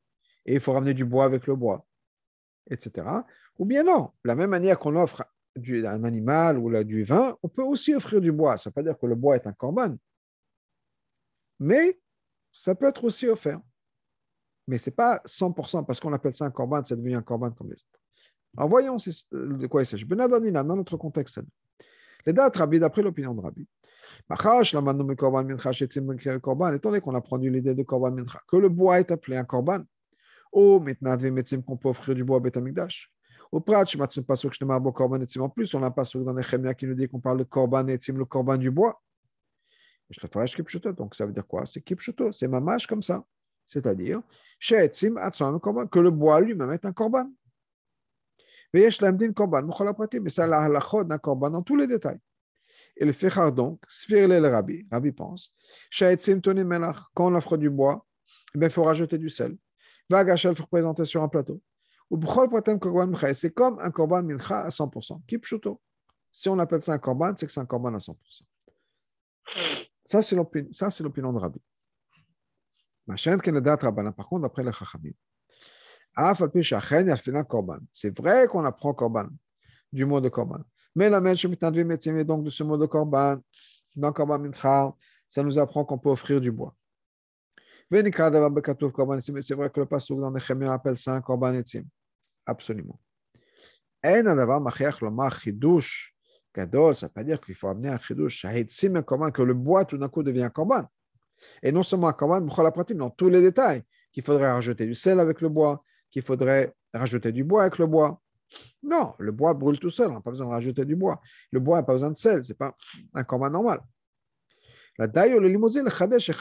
Et il faut ramener du bois avec le bois, etc. Ou bien non, de la même manière qu'on offre du, un animal ou du vin, on peut aussi offrir du bois. Ça ne veut pas dire que le bois est un corban. Mais ça peut être aussi offert mais ce n'est pas 100%, parce qu'on appelle ça un corban, c'est devenu un corban comme les autres. Alors voyons de quoi il s'agit. Benadonina, dans notre contexte, les dates Rabbi, d'après l'opinion de Rabbi, étant donné qu'on a pris l'idée de korban mincha, que le bois est appelé un korban, ou maintenant qu'on peut offrir du bois à Betamikdash. Au prat, je ne pas sûr que je ne pas korban etzim en plus, on n'a pas sûr dans Nehemia qui nous dit qu'on parle de korban etzim, le korban du bois. Je le ferai kipshuto, donc ça veut dire quoi? C'est kipshuto, c'est mamash comme ça. C'est-à-dire, que le bois lui-même est un korban. Mais ça, la halachot d'un korban dans tous les détails. Et le Fechar donc, Sfirle le Rabbi, Rabbi pense, quand on offre du bois, il faut rajouter du sel. Vagachel, il faut présenter sur un plateau. C'est comme un korban mincha à 100%. Kipshuto. Si on appelle ça un korban, c'est que c'est un korban à 100%. Ça, c'est l'opinion de Rabbi. Par contre, d'après les Chachamim, c'est vrai qu'on apprend korban du mot de korban. Mais la mèche est donc de ce mot de korban, dans korban mincha, ça nous apprend qu'on peut offrir du bois. C'est vrai que le pasuk dans Nehemia appelle ça un korban etzim. Absolument. En machiach lomar chidush ça ne veut pas dire qu'il faut amener un chidush, un korban, que le bois tout d'un coup devient un korban. Et non seulement un korban, mais dans tous les détails, qu'il faudrait rajouter du sel avec le bois, qu'il faudrait rajouter du bois avec le bois. Non, le bois brûle tout seul, on n'a pas besoin de rajouter du bois. Le bois n'a pas besoin de sel, ce n'est pas un corban normal. La le limousin, le chadesh,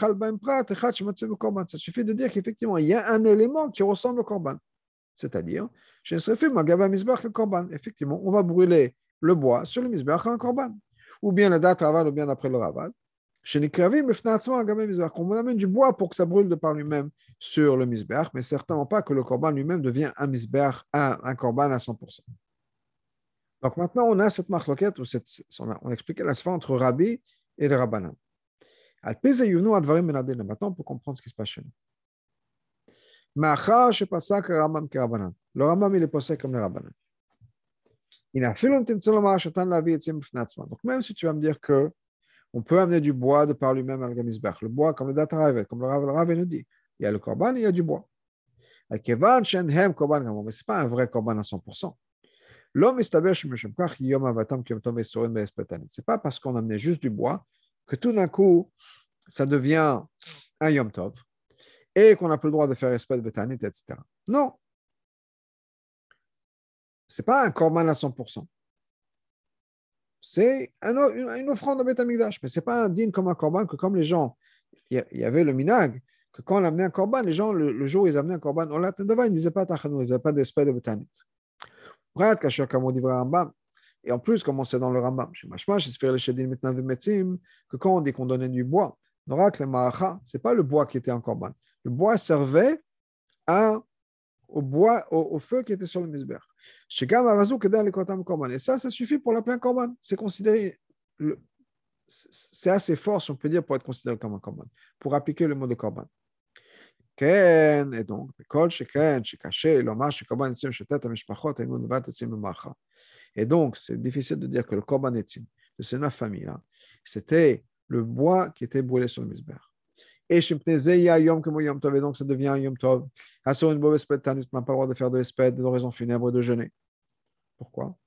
korban. Ça suffit de dire qu'effectivement, il y a un élément qui ressemble au korban. C'est-à-dire, korban. Effectivement, on va brûler le bois sur le misbach un korban. Ou bien la date ravad, ou bien après le les qu'on amène du bois pour que ça brûle de par lui-même sur le misbeh, mais certainement pas que le corban lui-même devient un misbeh, un, un corban à 100%. Donc maintenant, on a cette marloquette, on a, expliqué la différence entre Rabbi et le Rabbanan. Maintenant, on peut comprendre ce qui se passe chez nous. Le Rambam, il est passé comme le Rabbanan. Donc, même si tu vas me dire que on peut amener du bois de par lui-même à Le bois, comme le Dataravet, comme le Rav nous dit. Il y a le Korban et il y a du bois. Mais ce n'est pas un vrai Korban à 100%. L'homme Ce n'est pas parce qu'on amenait juste du bois que tout d'un coup, ça devient un Yom Tov et qu'on n'a plus le droit de faire espèce de Tanit, etc. Non. Ce n'est pas un Korban à 100% c'est une offrande de Beth Amikdash. Mais ce n'est pas un digne comme un korban que comme les gens, il y avait le minag, que quand on amenait un korban, les gens, le, jour où ils amenaient un korban, on ils ne disaient pas tachanou, ils disaient pas d'espèce de betanit. Et en plus, comme on sait dans le Rambam, chez Mashma, chez Sfir Shedin maintenant de Metzim, que quand on dit qu'on donnait du bois, ce n'est pas le bois qui était en korban. Le bois servait au feu qui était sur le misber. Et ça, ça suffit pour la plein korban. C'est considéré, c'est assez fort, si on peut dire, pour être considéré comme un korban, pour appliquer le mot de korban. Et donc, et donc, c'est difficile de dire que le korban etzim de ces familles-là, c'était le bois qui était brûlé sur le misber. Et donc ça devient un Yom Tov. Sur une mauvaise tu n'as pas le droit de faire de espède, de raison funèbre, de jeûner. Pourquoi?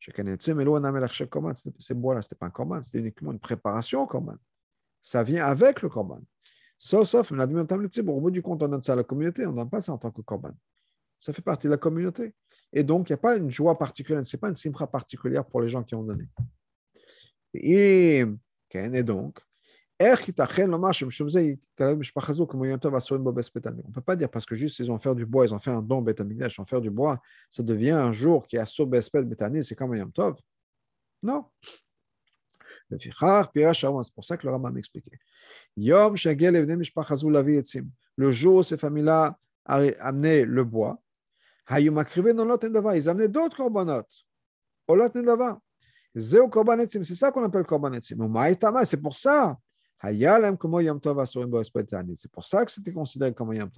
Ces bois-là, ce n'était pas un korban, c'était uniquement une préparation au korban. Ça vient avec le korban. Sauf, sauf, au bout du compte, on donne ça à la communauté, on ne donne pas ça en tant que korban. Ça fait partie de la communauté. Et donc, il n'y a pas une joie particulière, ce n'est pas une simra particulière pour les gens qui ont donné. Et, et donc, on ne peut pas dire parce que juste ils ont fait du bois, ils ont fait un don ils ont fait du bois, ça devient un jour qui a Betani, c'est comme un Tov. Non. C'est pour ça que le Rambam expliqué. Yom Le jour ces familles-là amenaient le bois, d'autres. C'est ça qu'on appelle C'est pour ça c'est pour ça que c'était considéré comme un Yom.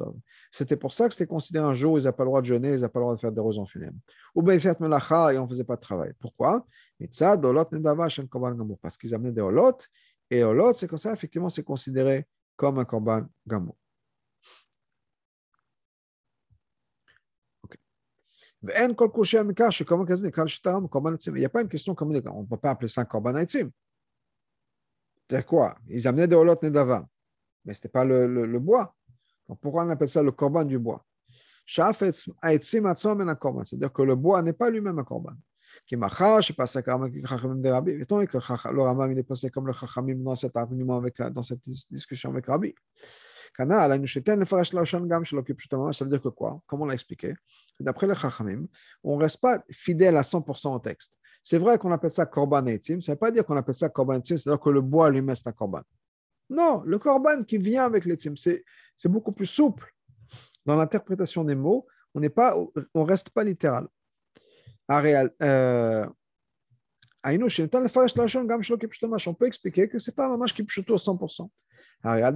C'était pour ça que c'était considéré un jour où ils n'avaient pas le droit de jeûner, ils n'avaient pas le droit de faire des en funèbres. Ou bien et on ne faisait pas de travail. Pourquoi? Parce qu'ils amenaient des olot, et olot, c'est comme ça, effectivement, c'est considéré comme un korban gamo. Il n'y a pas une question comme on ne peut pas appeler ça un korban C'est quoi? Ils amenaient des holot nedava, mais ce n'était pas le, bois. Donc pourquoi on appelle ça le korban du bois? C'est-à-dire que le bois n'est pas lui-même un Rabbi. Étant que le Ramam est passé comme le Chachamim dans cet argument avec, dans cette discussion avec Rabbi. Ça veut dire que quoi? Comme on l'a expliqué, d'après le Chachamim, on ne reste pas fidèle à 100% au texte. C'est vrai qu'on appelle ça korban etim, ça ne veut pas dire qu'on appelle ça korban etim, c'est-à-dire que le bois lui-même c'est un korban. Non, le korban qui vient avec l'etim, c'est beaucoup plus souple. Dans l'interprétation des mots, on ne reste pas littéral. On peut expliquer que ce n'est pas un mamash qui à 100%. La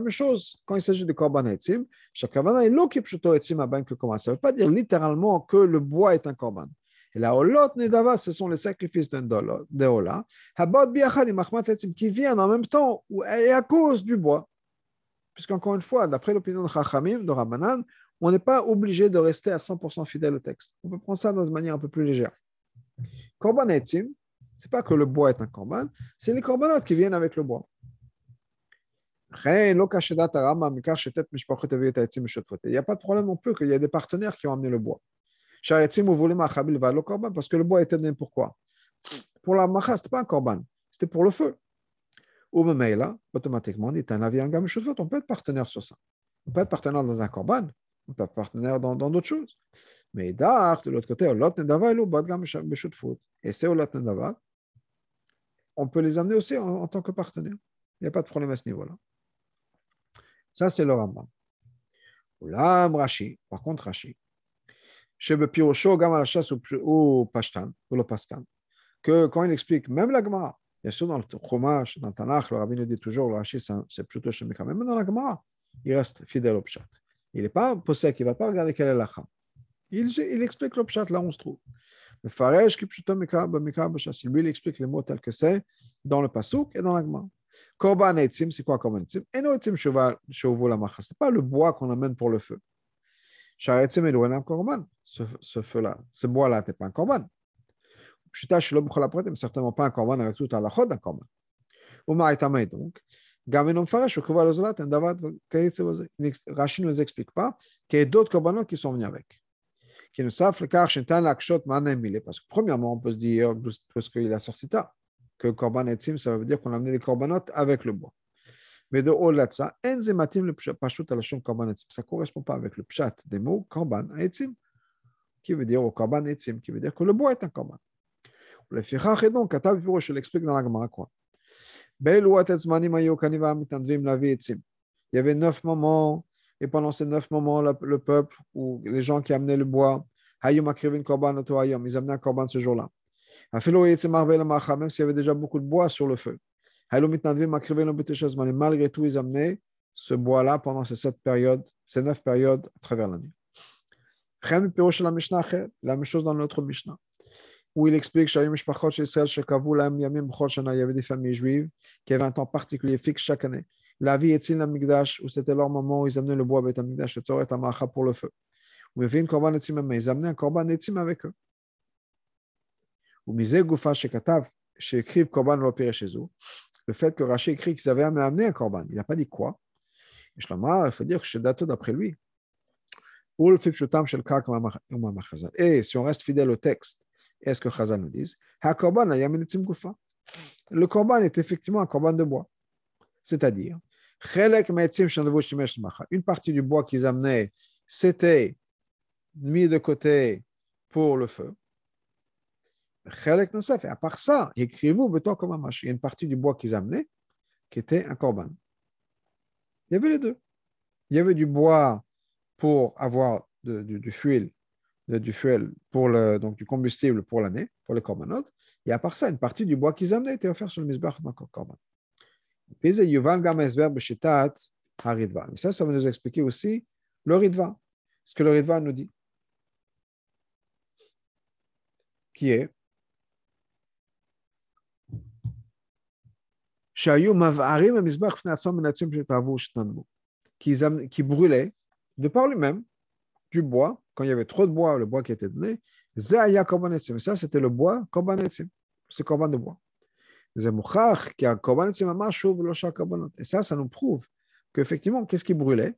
même chose quand il s'agit de korban etzim, chaque est lo kipshuto etzim à que. Ça ne veut pas dire littéralement que le bois est un korban. Et la olot nedava, ce sont les sacrifices de Ola. Habot biachad et qui viennent en même temps et à cause du bois. Puisqu'encore une fois, d'après l'opinion de Chachamim, de Rabbanan, on n'est pas obligé de rester à 100% fidèle au texte. On peut prendre ça dans une manière un peu plus légère. Korban etzim, ce n'est pas que le bois est un korban, c'est les corbanotes qui viennent avec le bois. Il n'y a pas de problème non plus qu'il y ait des partenaires qui ont amené le bois. Parce que le bois était donné pourquoi? Pour la macha, ce n'était pas un korban, c'était pour le feu. Ou là, automatiquement, on dit un avis, un gamme on peut être partenaire sur ça. On peut être partenaire dans un korban, on peut être partenaire dans d'autres choses. Mais d'art, de l'autre côté, et c'est on peut les amener aussi en, tant que partenaire. Il n'y a pas de problème à ce niveau-là. Ça, c'est le Rambam. Oulam Rashi, par contre Rashi, chez Pirosho, Gam la chasse ou Pashtan, ou le Paskan, que quand il explique, même la Gemara, bien sûr dans le Chumash, dans le Tanakh, le Rabbi nous dit toujours, le Rashi, c'est plutôt chez Mekha, même dans la Gemara, il reste fidèle au Pshat. Il n'est pas possède, il ne va pas regarder quelle est la Cham. Il, il explique le Pshat là où on se trouve. Le Faresh, qui plutôt Mekha, Mekha, lui, il explique les mots tels que c'est dans le Pasuk et dans la Gemara. Korban etzim, c'est quoi korban etzim Eno etzim shouvu la macha. Ce n'est pas le bois qu'on amène pour le feu. Shar etzim un korban. Ce feu-là, ce bois-là, n'est pas un korban. Pshita shelo b'chol apratim, certainement pas un korban avec tout à la chod d'un korban. Uma etamei donc. גם אינו מפרש, הוא קבע לזולת, אין דבר כיוצא בזה. רש"י ne nous explique pas qu'il y a d'autres korbanot qui sont venus avec. qui nous savent le car שניתן להקשות מה נאמילה, parce que premièrement, on peut se dire, parce qu'il a sorti ça, que korban etzim, ça Mais de au-delà de ça, enzymatim le pashut la korban etzim. Ça ne correspond pas avec le pshat des mots korban etzim, qui veut dire au korban etzim, qui veut dire que le bois est un korban. Le fichach est donc, Katav je l'explique dans la Gemara quoi. Il y avait neuf moments, et pendant ces neuf moments, le peuple ou les gens qui amenaient le bois, ils amenaient un korban ce jour-là. Même s'il y avait déjà beaucoup de bois sur le feu. Malgré tout, ils amenaient ce bois-là pendant ces sept périodes, ces neuf périodes à travers l'année. La même chose dans notre Mishnah, où il explique qu'il y avait des familles juives qui avaient un temps particulier fixe chaque année. La vie est-il l'amigdash, où c'était leur moment où ils amenaient le bois avec l'amigdash, le pour le feu? Ils amenaient un korban etim avec eux. Ou misé goufa shekatav, shekrif korban lo chez eux le fait que Rashi écrit qu'ils avaient amené un korban. Il n'a pas dit quoi. Et il faut dire que c'est daté d'après lui. Et si on reste fidèle au texte, est-ce que Chazal nous dit Le korban est effectivement un korban de bois. C'est-à-dire, une partie du bois qu'ils amenaient, c'était mis de côté pour le feu. Et à part ça, écrivez-vous comme un Il y a une partie du bois qu'ils amenaient qui était un corban. Il y avait les deux. Il y avait du bois pour avoir du, du, fuel, du fuel pour le, donc du combustible pour l'année, pour les corbanotes. Et à part ça, une partie du bois qu'ils amenaient était offert sur le misbah corban. Et ça, ça va nous expliquer aussi le ridva. Ce que le ridva nous dit. Qui est qui brûlait de par lui-même du bois, quand il y avait trop de bois, le bois qui était donné, ça c'était le bois, c'est corban de bois. Et ça, ça nous prouve qu'effectivement, qu'est-ce qui brûlait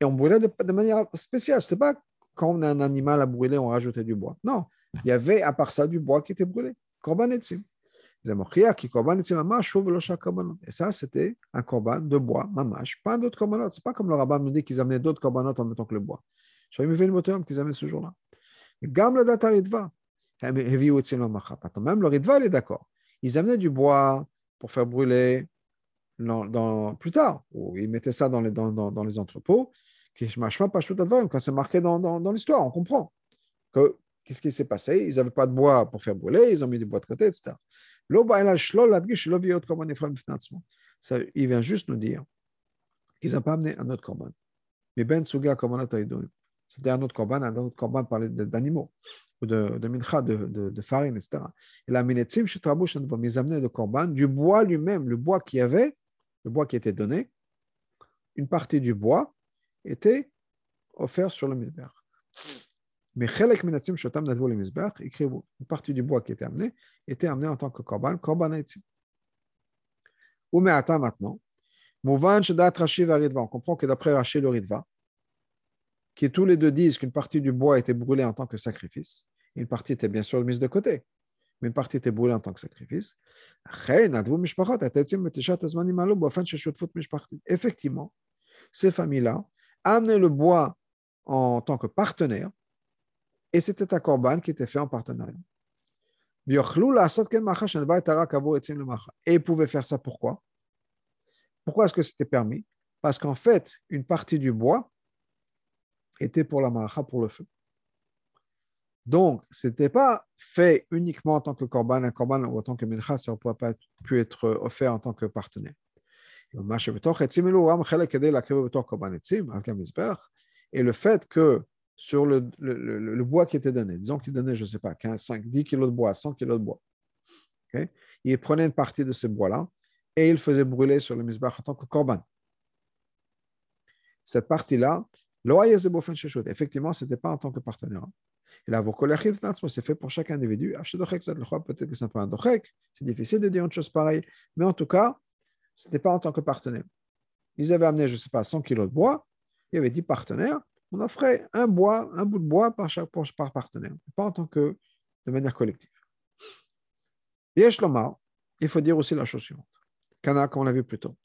Et on brûlait de, manière spéciale. Ce n'était pas quand on a un animal à brûler, on rajoutait du bois. Non, il y avait à part ça du bois qui était brûlé. Korban. Et ça, c'était un korban de bois, mamash, pas d'autres korbanot. Ce n'est pas comme le rabbin nous dit qu'ils amenaient d'autres korbanot en même temps que le bois. J'avais vu une moteur qu'ils amenaient ce jour-là. Gam le data ritva. Même le ritva, il est d'accord. Ils amenaient du bois pour faire brûler plus tard, ils mettaient ça dans les, entrepôts. Quand c'est marqué dans, l'histoire, on comprend que qu'est-ce qui s'est passé Ils n'avaient pas de bois pour faire brûler, ils ont mis du bois de côté, etc. Ça, il vient juste nous dire qu'ils n'ont pas amené un autre corban. Mais ben suga C'était un autre corban, un autre corban parlait d'animaux, ou de, mincha, de, farine, etc. Et la minetzim, ils amenaient le corban, du bois lui-même, le bois qui avait, le bois qui était donné, une partie du bois était offert sur le misber. Mais Chelek Shotam une partie du bois qui était amené, était amené en tant que Korban, Korban Aitzim. Ou mais attends maintenant, on comprend que d'après Rashi le Ridva, qui tous les deux disent qu'une partie du bois était brûlée en tant que sacrifice, une partie était bien sûr mise de côté, mais une partie était brûlée en tant que sacrifice. Effectivement, ces familles-là amenaient le bois en tant que partenaire et c'était un korban qui était fait en partenariat. Et ils pouvaient faire ça pourquoi? Pourquoi est-ce que c'était permis? Parce qu'en fait, une partie du bois était pour la maracha, pour le feu. Donc, ce n'était pas fait uniquement en tant que korban, un korban ou en tant que mincha, ça ne pourrait pas pu être offert en tant que partenaire. Et le fait que sur le, le, le, bois qui était donné. Disons qu'il donnait, je ne sais pas, 15, 5, 10 kilos de bois, 100 kilos de bois. Il prenait une partie de ce bois-là et il faisait brûler sur le misbah en tant que korban. Cette partie-là, effectivement, ce n'était pas en tant que partenaire. Et là, c'est fait pour chaque individu. Peut-être que c'est un peu un dochek, c'est difficile de dire une chose pareille, mais en tout cas, ce n'était pas en tant que partenaire. Ils avaient amené, je ne sais pas, 100 kilos de bois, il y avait 10 partenaires, on offrait un bois, un bout de bois par, chaque, par partenaire, pas en tant que de manière collective. Lomar, il faut dire aussi la chose suivante. Comme on l'a vu plus tôt.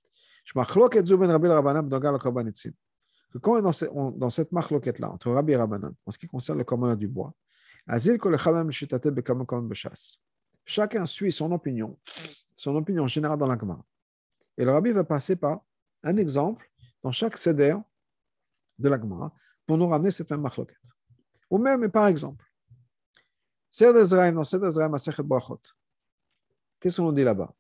Que quand dans, on, dans cette marloquette-là, entre Rabbi et Rabbanan, en ce qui concerne le commandement du bois, chacun suit son opinion, son opinion générale dans la. Et le Rabbi va passer par un exemple dans chaque seder de la pour nous ramener cette même marloquette. Ou même, par exemple. Qu'est-ce qu'on dit là-bas?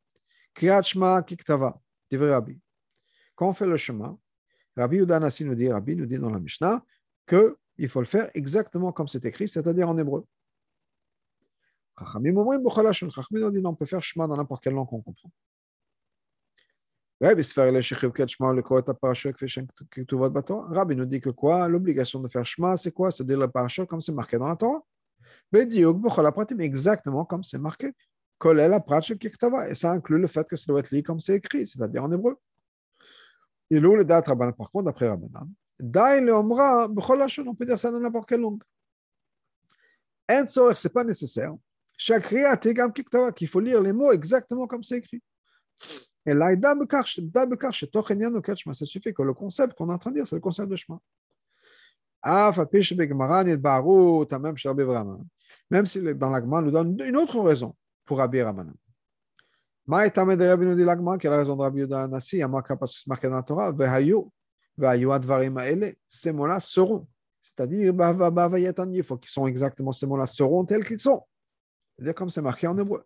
Quand on fait le chemin, Rabbi Udanasi nous dit, Rabbi nous dit dans la Mishnah, qu'il faut le faire exactement comme c'est écrit, c'est-à-dire en hébreu. Chachamim on peut faire chemin dans n'importe quelle langue qu'on comprend. Rabbi nous dit que quoi? L'obligation de faire Shema, c'est quoi? C'est de dire la parasha comme c'est marqué dans la Torah. Exactement comme c'est marqué. Et ça inclut le fait que ça doit être lu comme c'est écrit, c'est-à-dire en hébreu. Et là, le date Rabbanan, par contre, d'après Rabbanan, le on peut dire ça dans n'importe quelle langue. Ce n'est pas nécessaire. Chaque qu'il faut lire les mots exactement comme c'est écrit. Et là, ça suffit que le concept qu'on est en train de dire, c'est le concept de chemin. Même si dans l'agma nous donne une autre raison pour Rabbi Ramanan. Quelle est la raison de Rabbi Yudah Nassi parce que c'est marqué dans la Torah ces mots-là seront. C'est-à-dire, il faut qu'ils sont exactement ces mots-là seront tels qu'ils sont. C'est-à-dire comme c'est marqué en hébreu.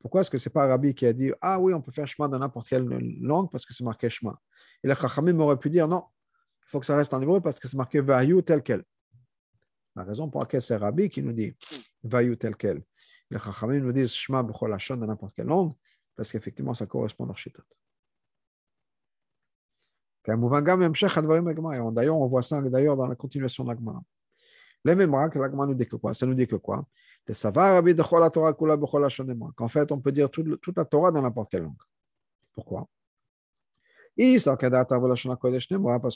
Pourquoi est-ce que ce n'est pas Rabbi qui a dit Ah oui, on peut faire chemin dans n'importe quelle langue parce que c'est marqué chemin? Et le Chachamim aurait pu dire Non, il faut que ça reste en hébreu parce que c'est marqué Vayu tel quel. La raison pour laquelle c'est Rabbi qui nous dit Vayu tel quel. Les Chachamim nous disent Shema b'chol dans n'importe quelle langue parce qu'effectivement ça correspond à shitot. D'ailleurs, on voit ça d'ailleurs dans la continuation de l'Agmara. Les mêmes que nous dit que quoi? Ça nous dit que quoi? Qu'en fait, on peut dire toute, la Torah dans n'importe quelle langue. Pourquoi? Parce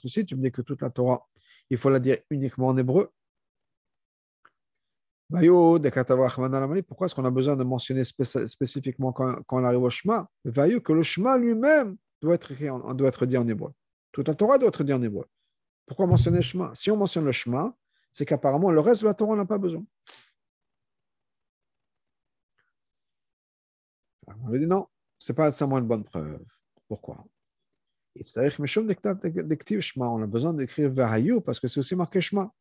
que si tu me dis que toute la Torah, il faut la dire uniquement en hébreu, pourquoi est-ce qu'on a besoin de mentionner spécifiquement quand, on arrive au chemin que le chemin lui-même doit être, doit être dit en hébreu. Toute la Torah doit être dit en hébreu. Pourquoi mentionner le chemin Si on mentionne le chemin, c'est qu'apparemment le reste de la Torah n'a pas besoin. On lui dit non, ce n'est pas nécessairement une bonne preuve. Pourquoi? On a besoin d'écrire Vahayu parce que c'est aussi marqué Shema.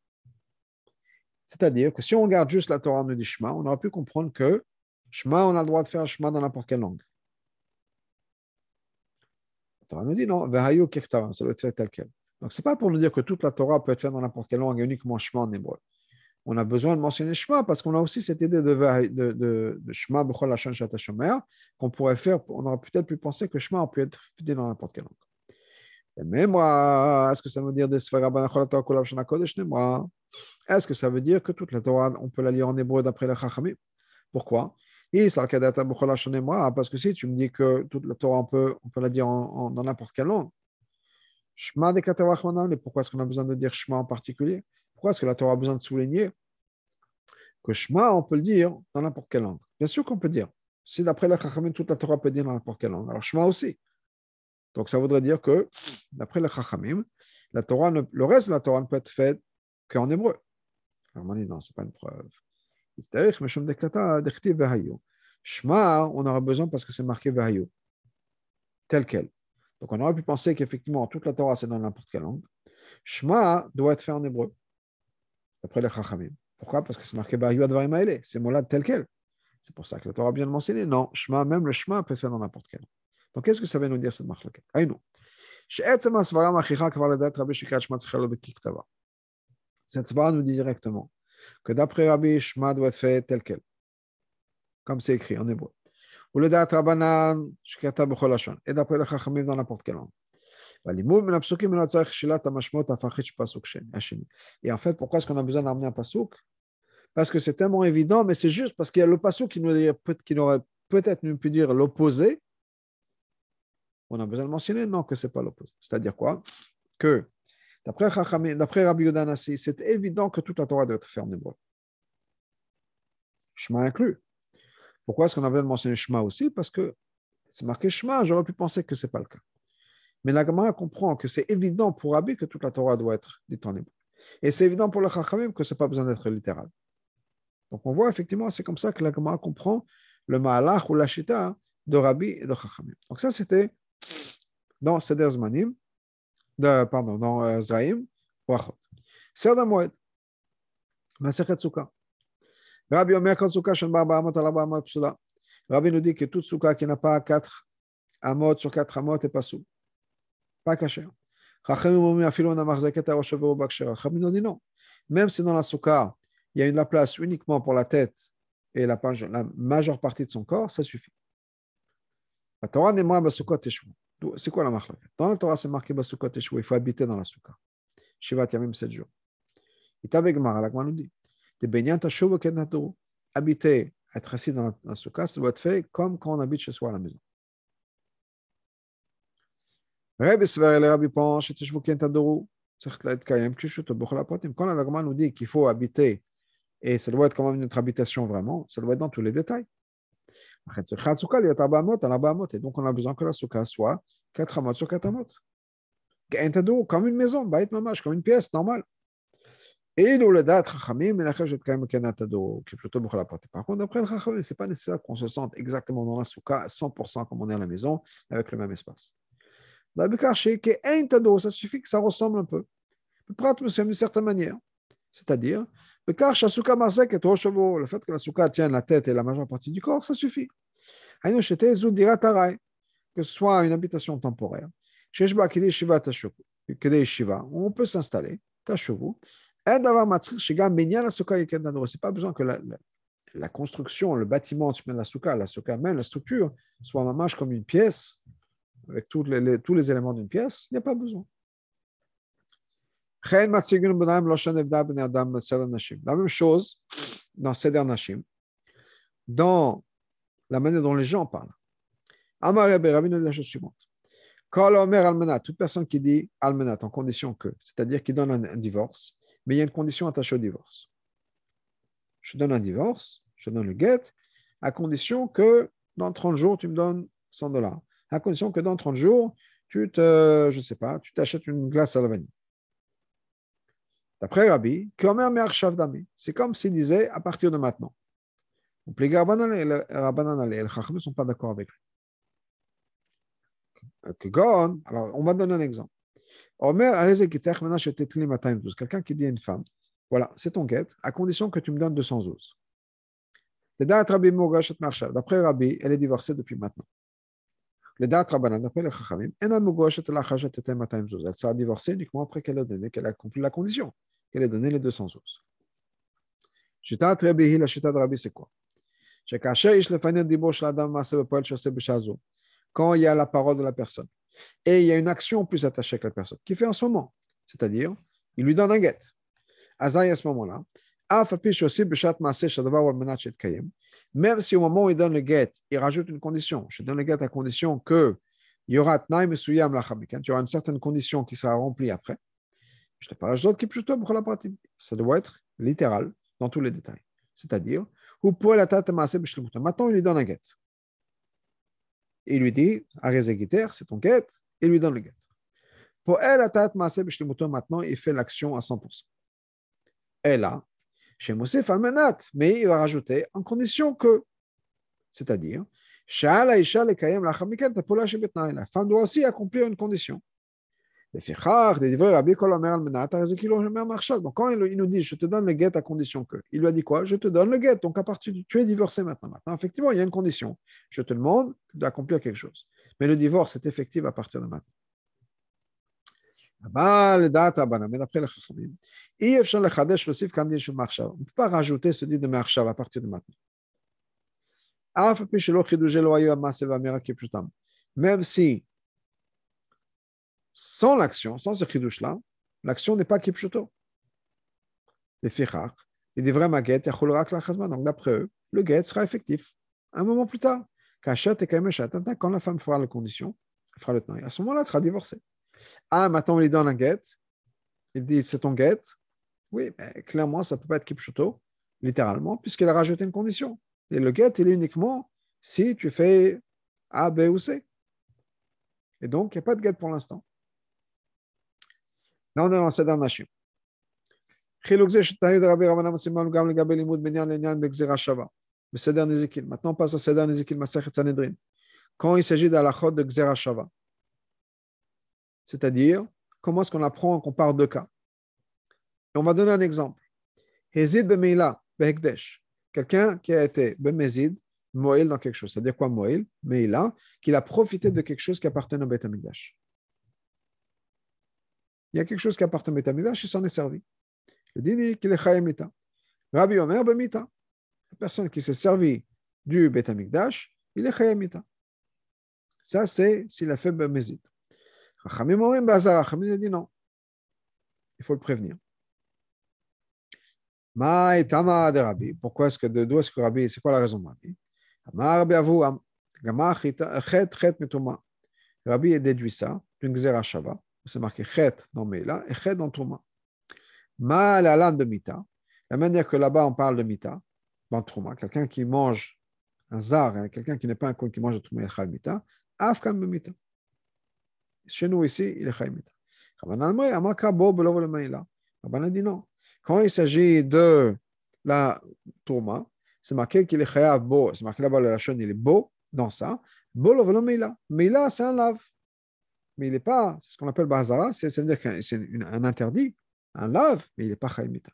C'est-à-dire que si on regarde juste la Torah nous dit Shema, on aurait pu comprendre que Shema, on a le droit de faire Shema dans n'importe quelle langue. La Torah nous dit non, Vahayu Kirtava, ça doit être fait tel quel. Donc, ce n'est pas pour nous dire que toute la Torah peut être faite dans n'importe quelle langue et uniquement Shema en hébreu on a besoin de mentionner Shema parce qu'on a aussi cette idée de, de, de, de Shema qu'on pourrait faire, on aurait peut-être pu penser que Shema peut être fait dans n'importe quelle langue. Même moi, est-ce que ça veut dire des Est-ce que ça veut dire que toute la Torah, on peut la lire en hébreu d'après le Chachamim? Pourquoi? Parce que si tu me dis que toute la Torah, on peut, on peut la dire en, dans n'importe quelle langue, Shema de mais pourquoi est-ce qu'on a besoin de dire Shema en particulier? Est-ce que la Torah a besoin de souligner que Shema, on peut le dire dans n'importe quelle langue? Bien sûr qu'on peut dire. Si d'après la Chachamim, toute la Torah peut dire dans n'importe quelle langue, alors Shema aussi. Donc ça voudrait dire que, d'après la Chachamim, la Torah le reste de la Torah ne peut être fait qu'en hébreu. Alors on dit non, ce n'est pas une preuve. Shema, on aura besoin parce que c'est marqué Vahayu, tel quel. Donc on aurait pu penser qu'effectivement, toute la Torah, c'est dans n'importe quelle langue. Shema doit être fait en hébreu d'après les Chachamim. Pourquoi? Parce que c'est marqué Bayu Advarim c'est molad tel quel. C'est pour ça que la Torah bien mentionné. Non, Shema, même le Shema peut faire dans n'importe quel. Donc qu'est-ce que ça veut nous dire cette marque Aïnou. Cette svara nous dit directement que d'après Rabbi, Shema doit être fait tel quel, comme c'est écrit en hébreu. Le et d'après le Chachamim dans n'importe quelle langue. Et en fait, pourquoi est-ce qu'on a besoin d'amener un pasouk Parce que c'est tellement évident, mais c'est juste parce qu'il y a le pasouk qui, nous, aurait peut-être pu dire l'opposé. On a besoin de mentionner non que ce n'est pas l'opposé. C'est-à-dire quoi? Que d'après Rabbi Yodanassi, c'est évident que toute la Torah doit être hébreu. Shema inclus. Pourquoi est-ce qu'on a besoin de mentionner Shema aussi? Parce que c'est marqué Shema, j'aurais pu penser que ce n'est pas le cas. Mais la Gemara comprend que c'est évident pour Rabbi que toute la Torah doit être dite en hébreu. Et c'est évident pour le Chachamim que ce n'est pas besoin d'être littéral. Donc on voit effectivement, c'est comme ça que la Gemara comprend le Mahalach ou la Shita de Rabbi et de Chachamim. Donc ça, c'était dans Seder Zmanim, pardon, dans euh, Zraïm, Wachot. Seder Moed, Masechet Sukkah. Rabbi Omer Kol Sukkah Shen Bar Ba'amot Ala Ba'amot Psula. Rabbi nous dit que toute Sukkah qui n'a pas quatre amot sur quatre amot est pas sous pas non. Même si dans la soukha, il y a une la place uniquement pour la tête et la, la majeure partie de son corps, ça suffit. La Torah n'est pas C'est quoi la marque? Dans la Torah, c'est marqué Basukot Teshua. Il faut habiter dans la soukha. Shivat Yamim 7 jours. Gemara, la Gemara nous dit Habiter, être assis dans la soukha, ça doit être fait comme quand on habite chez soi à la maison. Quand la Dagma nous dit qu'il faut habiter, et ça doit être quand même notre habitation vraiment, ça doit être dans tous les détails. Donc on a besoin que la souka soit 4 amot sur 4 amot. Comme une maison, comme une pièce Chachamim, ce n'est pas nécessaire qu'on se sente exactement dans la souka 100% comme on est à la maison, avec le même espace. Ça suffit que ça ressemble un peu. D'une certaine manière. C'est-à-dire, le fait que la souka tienne la tête et la majeure partie du corps, ça suffit. que ce soit une habitation temporaire, on peut s'installer, c'est pas besoin que la, la, construction, le bâtiment, la souka, la souka même, la structure, soit mamage comme une pièce, avec tous les, tous les éléments d'une pièce, il n'y a pas besoin. La même chose dans Seder Nashim, dans la manière dont les gens parlent. Amar Rabbi nous dit la chose suivante. Almenat, toute personne qui dit Almenat en condition que, c'est-à-dire qui donne un, divorce, mais il y a une condition attachée au divorce. Je donne un divorce, je donne le guet, à condition que dans 30 jours, tu me donnes 100 dollars. À condition que dans 30 jours, tu te, je sais pas, tu t'achètes une glace à la vanille. D'après Rabbi, c'est comme s'il disait à partir de maintenant. Les Rabbanan et les Chacham ne sont pas d'accord avec lui. Alors, on va donner un exemple. Quelqu'un qui dit à une femme, voilà, c'est ton guette, à condition que tu me donnes 200 os. D'après Rabbi, elle est divorcée depuis maintenant. Le date les Chachamim, elle sera divorcée uniquement après qu'elle a donné, qu'elle a accompli la condition qu'elle ait donné les 200 os. Shitat Rabbi, la Shitat Rabbi, c'est quoi Quand il y a la parole de la personne et il y a une action plus attachée avec la personne, qui fait en ce moment, c'est-à-dire, il lui donne un guet. À ce moment-là, même si au moment où il donne le guet, il rajoute une condition. Je donne le guet à condition que il y aura il y aura une certaine condition qui sera remplie après. Ça doit être littéral dans tous les détails. C'est-à-dire, maintenant il lui donne un guet. Il lui dit, c'est ton guet, il lui donne le guet. Pour elle, maintenant, il fait l'action à 100%. Elle là, chez mais il va rajouter en condition que, c'est-à-dire, la femme doit aussi accomplir une condition. Donc, quand il, nous dit, je te donne le guet à condition que, il lui a dit quoi? Je te donne le guet. Donc, à partir du, tu es divorcé maintenant. Maintenant, effectivement, il y a une condition. Je te demande d'accomplir quelque chose. Mais le divorce est effectif à partir de maintenant. On ne peut pas rajouter ce dit de Marchav à partir de maintenant. Même si sans l'action, sans ce chidouche-là, l'action n'est pas guet, donc d'après eux, le guet sera effectif un moment plus tard. Quand la femme fera la condition, fera le temps. À ce moment-là, elle sera divorcée. Ah, maintenant, on lui donne un guet. Il dit, c'est ton guet. Oui, mais clairement, ça ne peut pas être kipchuto, littéralement, puisqu'elle a rajouté une condition. Et le guet, il est uniquement si tu fais A, B ou C. Et donc, il n'y a pas de guet pour l'instant. Là, on est dans Seder Nashim. Maintenant, on passe au Seder Nezekil Masachet Sanhedrin. Quand il s'agit d'Alachot de Gzera Shava, c'est-à-dire, comment est-ce qu'on apprend qu'on parle de cas On va donner un exemple. Hezid Bemeila, Behekdesh. Quelqu'un qui a été Bemezid, Moïl dans quelque chose. C'est-à-dire quoi Moïl Meila, qu'il a profité de quelque chose qui appartenait au Beth Amikdash il y a quelque chose qui appartient au Betamidash, il s'en est servi. Le dîner qu'il est Chayemita. Rabbi Omer Bemita. La personne qui s'est servi du Betamikdash, il est Chayemita. Ça, c'est s'il a fait Bemezid. Chachamim Orim Bazar. Chachamim a dit non. Il faut le prévenir. Maï Tama de Rabbi. Pourquoi est-ce que, d'où est-ce que Rabbi, c'est quoi la raison de Rabbi? Amar Chet Chet. Rabbi a déduit ça d'une Gzera Shava c'est marqué Chet dans Meila et Chet dans Trouma. Ma la de Mita, la manière que là-bas on parle de Mita, dans Trouma, quelqu'un qui mange un zar, hein, quelqu'un qui n'est pas un con qui mange de Trouma, il est Mita, Afkan Mita. Chez nous ici, il est Chai Mita. Rabban a dit non. Quand il s'agit de la Trouma, c'est marqué qu'il est Chayav Bo, c'est marqué là-bas la chaîne, il est beau dans ça. Bo lo Meila. Meila, c'est un lave mais il n'est pas, ce qu'on appelle Bahazara, c'est-à-dire que c'est un interdit, un lave, mais il n'est pas Chaimita.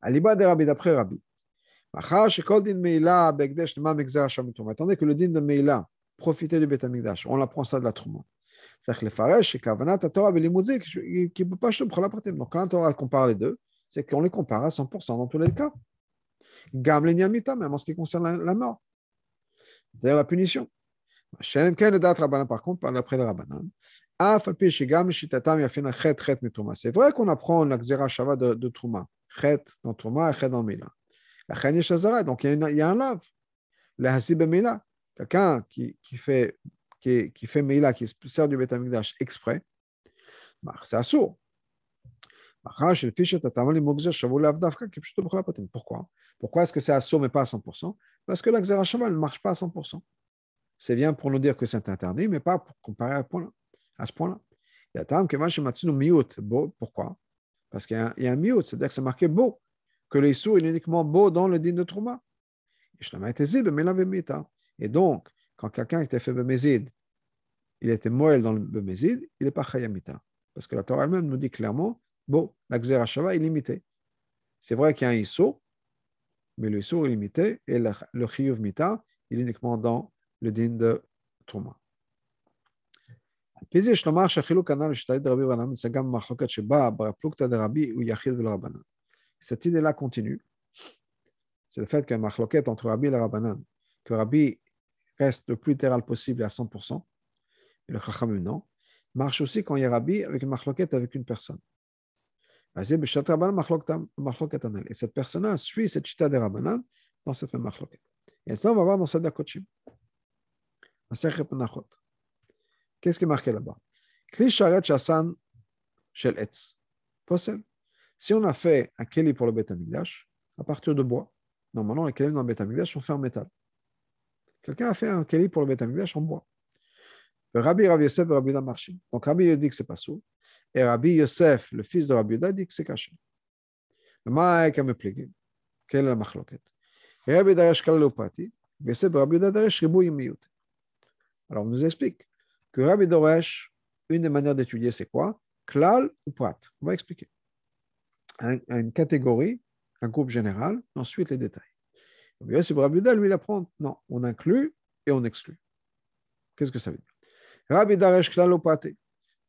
Aliba de Rabbi, d'après Rabbi. Étant donné que le din de Meila, profiter du Beth Amikdash, on apprend ça de la Trouma. C'est-à-dire que le Faresh, c'est qu'Avanat, Torah, Belimouzik, qui ne peut pas la pratique. Donc, quand la Torah compare les deux, c'est qu'on les compare à 100% dans tous les cas. Gam Nyamita, même en ce qui concerne la, mort. C'est-à-dire la punition. Par contre, d'après le Rabbanan, c'est vrai qu'on apprend la Xera Shava de, de Trouma. Chet dans Trouma et Chet dans Mila. Donc il y, a il y a un lave. Le Hasib Mila. Quelqu'un qui, qui, fait, qui, qui fait Mila, qui sert du Betamikdash exprès, bah, c'est assourd. Pourquoi? Pourquoi est-ce que c'est assourd mais pas à 100% Parce que la Xera Shava ne marche pas à 100%. C'est bien pour nous dire que c'est interdit, mais pas pour comparer à, point à ce point-là. Pourquoi? Parce qu'il y, a un miout, c'est-à-dire que c'est marqué beau, que les sous est uniquement beau dans le din de Trouma. Et donc, quand quelqu'un était fait Bemezid, il était moël dans le Bemezid, il n'est pas Chayamita. Parce que la Torah elle-même nous dit clairement, bon, la Xerashava est limitée. C'est vrai qu'il y a un Issou, mais le Issou est limité, et le, le Chiyuv Mita, il est uniquement dans le din de Trouma. פיזי שלומר שהחילוק הנ"ל לשתאית דרבי ורבנן זה גם מחלוקת שבאה בפלוגתא דרבי הוא יחיד ולרבנן. Cette idée-là continue. C'est le fait qu'un machloket entre Rabbi et le Rabbanan, que Rabbi reste le plus littéral possible à 100%, et le Chacham non, marche aussi quand il y a Rabbi avec une machloket avec une personne. Et cette personne-là suit cette chita de Rabbanan dans cette même machloket. Et ça, on va voir dans Sadar Kochim. Qu'est-ce qui est marqué là-bas? Si on a fait un keli pour le Beth à partir de bois, normalement, les kelim dans le Beth sont faits en métal. Quelqu'un a fait un keli pour le Beth en bois. Rabbi Rabbi Yosef et Rabbi Yudah marché. Donc Rabbi dit que c'est pas sous. Et Rabbi Yosef, le fils de Rabbi Yudah, dit que c'est caché. Quelle est la machloket Rabbi Daresh Kalalopati, Yosef Rabbi Yudah Daresh Ribou Yimiyut. Alors, on nous explique que Rabbi Doresh, une des manières d'étudier, c'est quoi? Klal ou Prat? On va expliquer. une catégorie, un groupe général, ensuite les détails. Rabbi Rabbi lui, il apprend, non, on inclut et on exclut. Qu'est-ce que ça veut dire? Rabbi Daresh Klal ou Prat.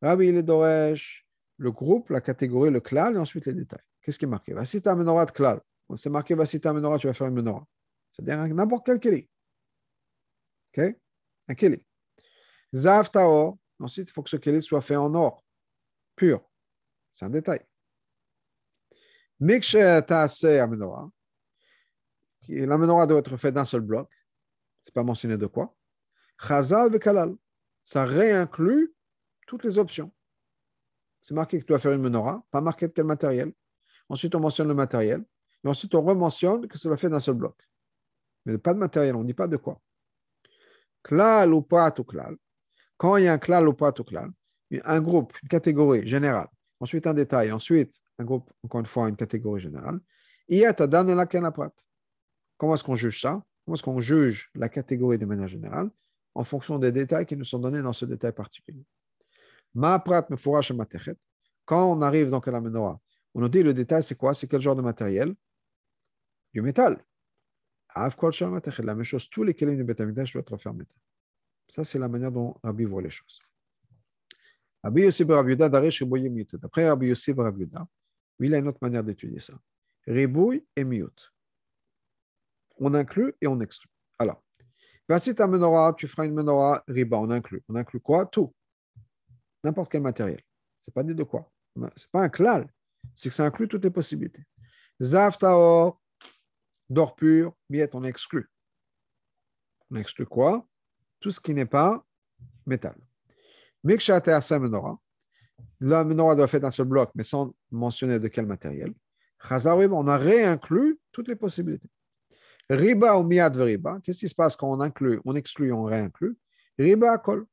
Rabbi il Doresh, le groupe, la catégorie, le klal, et ensuite les détails. Qu'est-ce qui est marqué? Vasita menorah de klal. C'est marqué Vasita menorah, tu vas faire une menorah. C'est-à-dire n'importe quel keli. OK? Un keli. Zav ensuite il faut que ce keli soit fait en or, pur. C'est un détail. Mikshe Taase Amenora, la menorah doit être faite d'un seul bloc. C'est pas mentionné de quoi. Chazal Kalal, ça réinclut toutes les options. C'est marqué que tu dois faire une menorah, pas marqué de quel matériel. Ensuite, on mentionne le matériel. Et ensuite, on rementionne que doit fait d'un seul bloc. Mais pas de matériel, on ne dit pas de quoi. Klal ou pas ou klal. Quand il y a un klal ou pas tout klal, un groupe, une catégorie générale, ensuite un détail, ensuite un groupe, encore une fois, une catégorie générale, il y a la Comment est-ce qu'on juge ça? Comment est-ce qu'on juge la catégorie de manière générale en fonction des détails qui nous sont donnés dans ce détail particulier? Ma prat me Quand on arrive dans la menorah, on nous dit le détail, c'est quoi? C'est quel genre de matériel? Du métal. La même chose, tous les kelim du Betamikdash doivent être faits métal. Ça, c'est la manière dont Rabbi voit les choses. Rabbi Yossi Barabiuda, Daresh Ribouy et D'après Rabbi Yossi Barabiuda, il a une autre manière d'étudier ça. Ribouy et Miut. On inclut et on exclut. Alors, si ta menorah, tu feras une menorah riba, on inclut. On inclut quoi? Tout. N'importe quel matériel. Ce n'est pas dit de quoi. Ce n'est pas un klal. C'est que ça inclut toutes les possibilités. Zav taor, d'or pur, miet, on exclut. On exclut quoi? Tout ce qui n'est pas métal. à sa menorah, la menorah doit faite d'un seul bloc, mais sans mentionner de quel matériel. On a réinclus toutes les possibilités. Riba ou miad riba, qu'est-ce qui se passe quand on inclut, on exclut, on réinclut? Riba kol.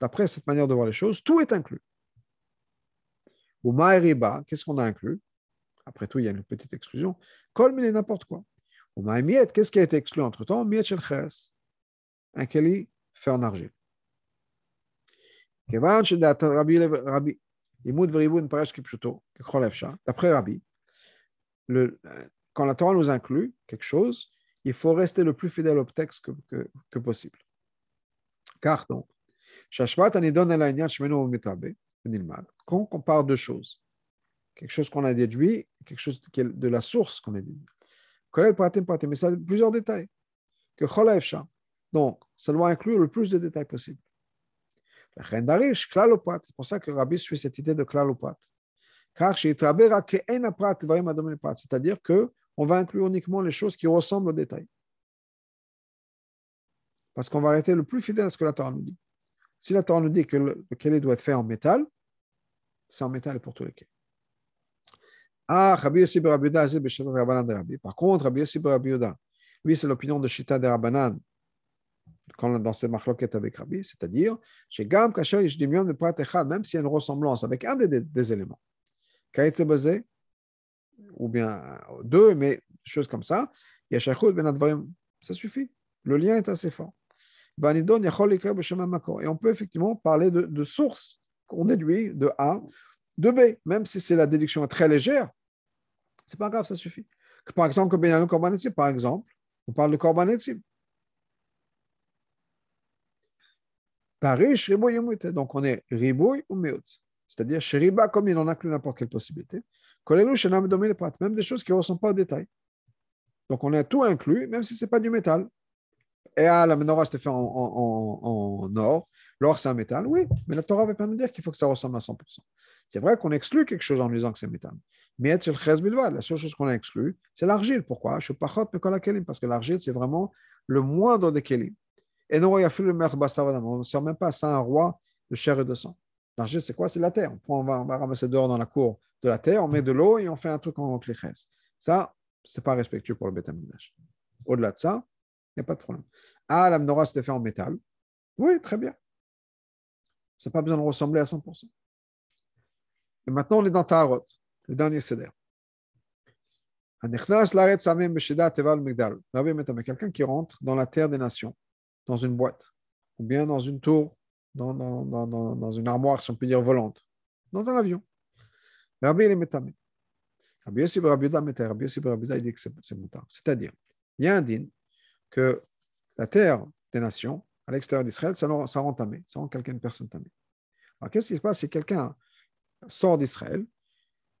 D'après cette manière de voir les choses, tout est inclus. Ou ma riba, qu'est-ce qu'on a inclus? Après tout, il y a une petite exclusion. Kol, mais n'importe quoi. Ou ma qu'est-ce qui a été exclu entre temps Miet shel Un keli fait en argile. D'après Rabbi, le, quand la Torah nous inclut quelque chose, il faut rester le plus fidèle au texte que, que, que possible. Car donc, quand on parle de choses, quelque chose qu'on a déduit, quelque chose de la source qu'on a déduit. Mais ça a plusieurs détails. Que Donc, ça doit inclure le plus de détails possible. C'est pour ça que Rabbi suit cette idée de klalopat. Car c'est-à-dire qu'on va inclure uniquement les choses qui ressemblent au détail. Parce qu'on va arrêter le plus fidèle à ce que la Torah nous dit. Si la Torah nous dit que le, le doit être fait en métal, c'est en métal pour tous les quais. Ah, Rabbi Yossi Par contre, Rabbi Yossi lui, c'est l'opinion de Shita de Rabbanan, dans ces marloquettes avec Rabbi, c'est-à-dire, même s'il y a une ressemblance avec un des, éléments, ou bien deux, mais choses comme ça, Ben ça suffit. Le lien est assez fort. Et on peut effectivement parler de, de source qu'on déduit de A, de B, même si c'est la déduction très légère, c'est pas grave, ça suffit. Par exemple, que par exemple, on parle de Korban Paris, donc on est Ribouy ou Meut. C'est-à-dire, chez Riba, comme il en inclut n'importe quelle possibilité, même des choses qui ne ressemblent pas au détail. Donc on a tout inclus, même si ce n'est pas du métal. Et ah, la menorah, c'était fait en, or. L'or, c'est un métal. Oui, mais la Torah ne veut pas nous dire qu'il faut que ça ressemble à 100%. C'est vrai qu'on exclut quelque chose en disant que c'est métal. Mais la seule chose qu'on a exclue, c'est l'argile. Pourquoi? Parce que l'argile, c'est vraiment le moindre des kelim. Et non, il a fait le On ne sert même pas ça un roi de chair et de sang. L'argile, c'est quoi? C'est la terre. On, va, ramasser dehors dans la cour de la terre, on met de l'eau et on fait un truc en clichès. Ça, ce n'est pas respectueux pour le bétaminage. Au-delà de ça, il n'y a pas de problème. Ah, la menorah, c'était fait en métal. Oui, très bien. Ça n'a pas besoin de ressembler à 100%. Et maintenant, on est dans Taharot, le dernier seder. Quelqu'un qui rentre dans la terre des nations, dans une boîte, ou bien dans une tour, dans, dans, dans, dans une armoire, si on peut dire volante, dans un avion. Rabbi, il est métamé. Rabbi il dit que c'est. C'est-à-dire, il y a un din que la terre des nations, à l'extérieur d'Israël, ça, tamé, ça rend quelqu'un personne tamé. Alors, qu'est-ce qui se passe si quelqu'un sort d'Israël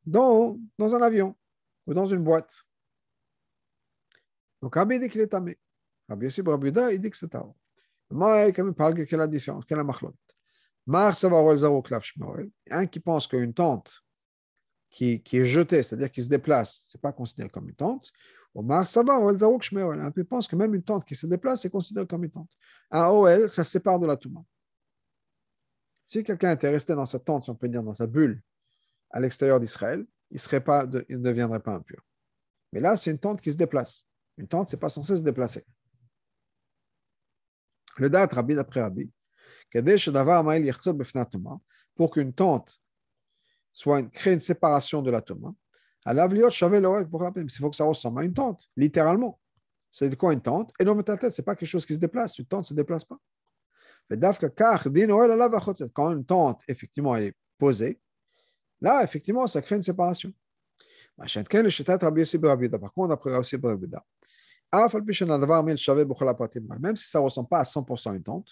dans, un avion ou dans une boîte Donc, Rabbi dit qu'il est tamé. Rabbi Yossi il dit que c'est tard. Moi, il même parle quelle est la différence, quelle est la machlot. Un qui pense qu'une tente qui, est jetée, c'est-à-dire qui se déplace, ce n'est pas considéré comme une tente. Un peu pense que même une tente qui se déplace est considérée comme une tente. Un OL, ça se sépare de la Touma. Si quelqu'un était resté dans sa tente, si on peut dire dans sa bulle, à l'extérieur d'Israël, il, il ne deviendrait pas impur. Mais là, c'est une tente qui se déplace. Une tente, ce n'est pas censé se déplacer. Le date Rabbi d'après Rabbi, pour qu'une tente soit crée une séparation de la Toma, à l'avliot, pour la Il faut que ça ressemble à une tente, littéralement. C'est quoi une tente? Et non, mais ta tête, ce n'est pas quelque chose qui se déplace. Une tente ne se déplace pas. Quand une tente, effectivement, est posée, là, effectivement, ça crée une séparation. Par contre, après aussi même si ça ne ressemble pas à 100% à une tente,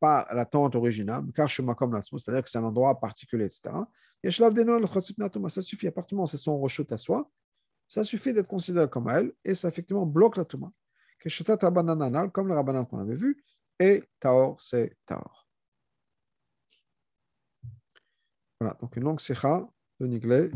pas la tente originale, c'est-à-dire que c'est un endroit particulier, etc. Ça suffit, appartement, c'est son rechute à soi, ça suffit d'être considéré comme elle, et ça effectivement bloque la touma. Comme le rabbanan qu'on avait vu, et Taor, c'est Taor. Voilà, donc une longue sikha de Niglé.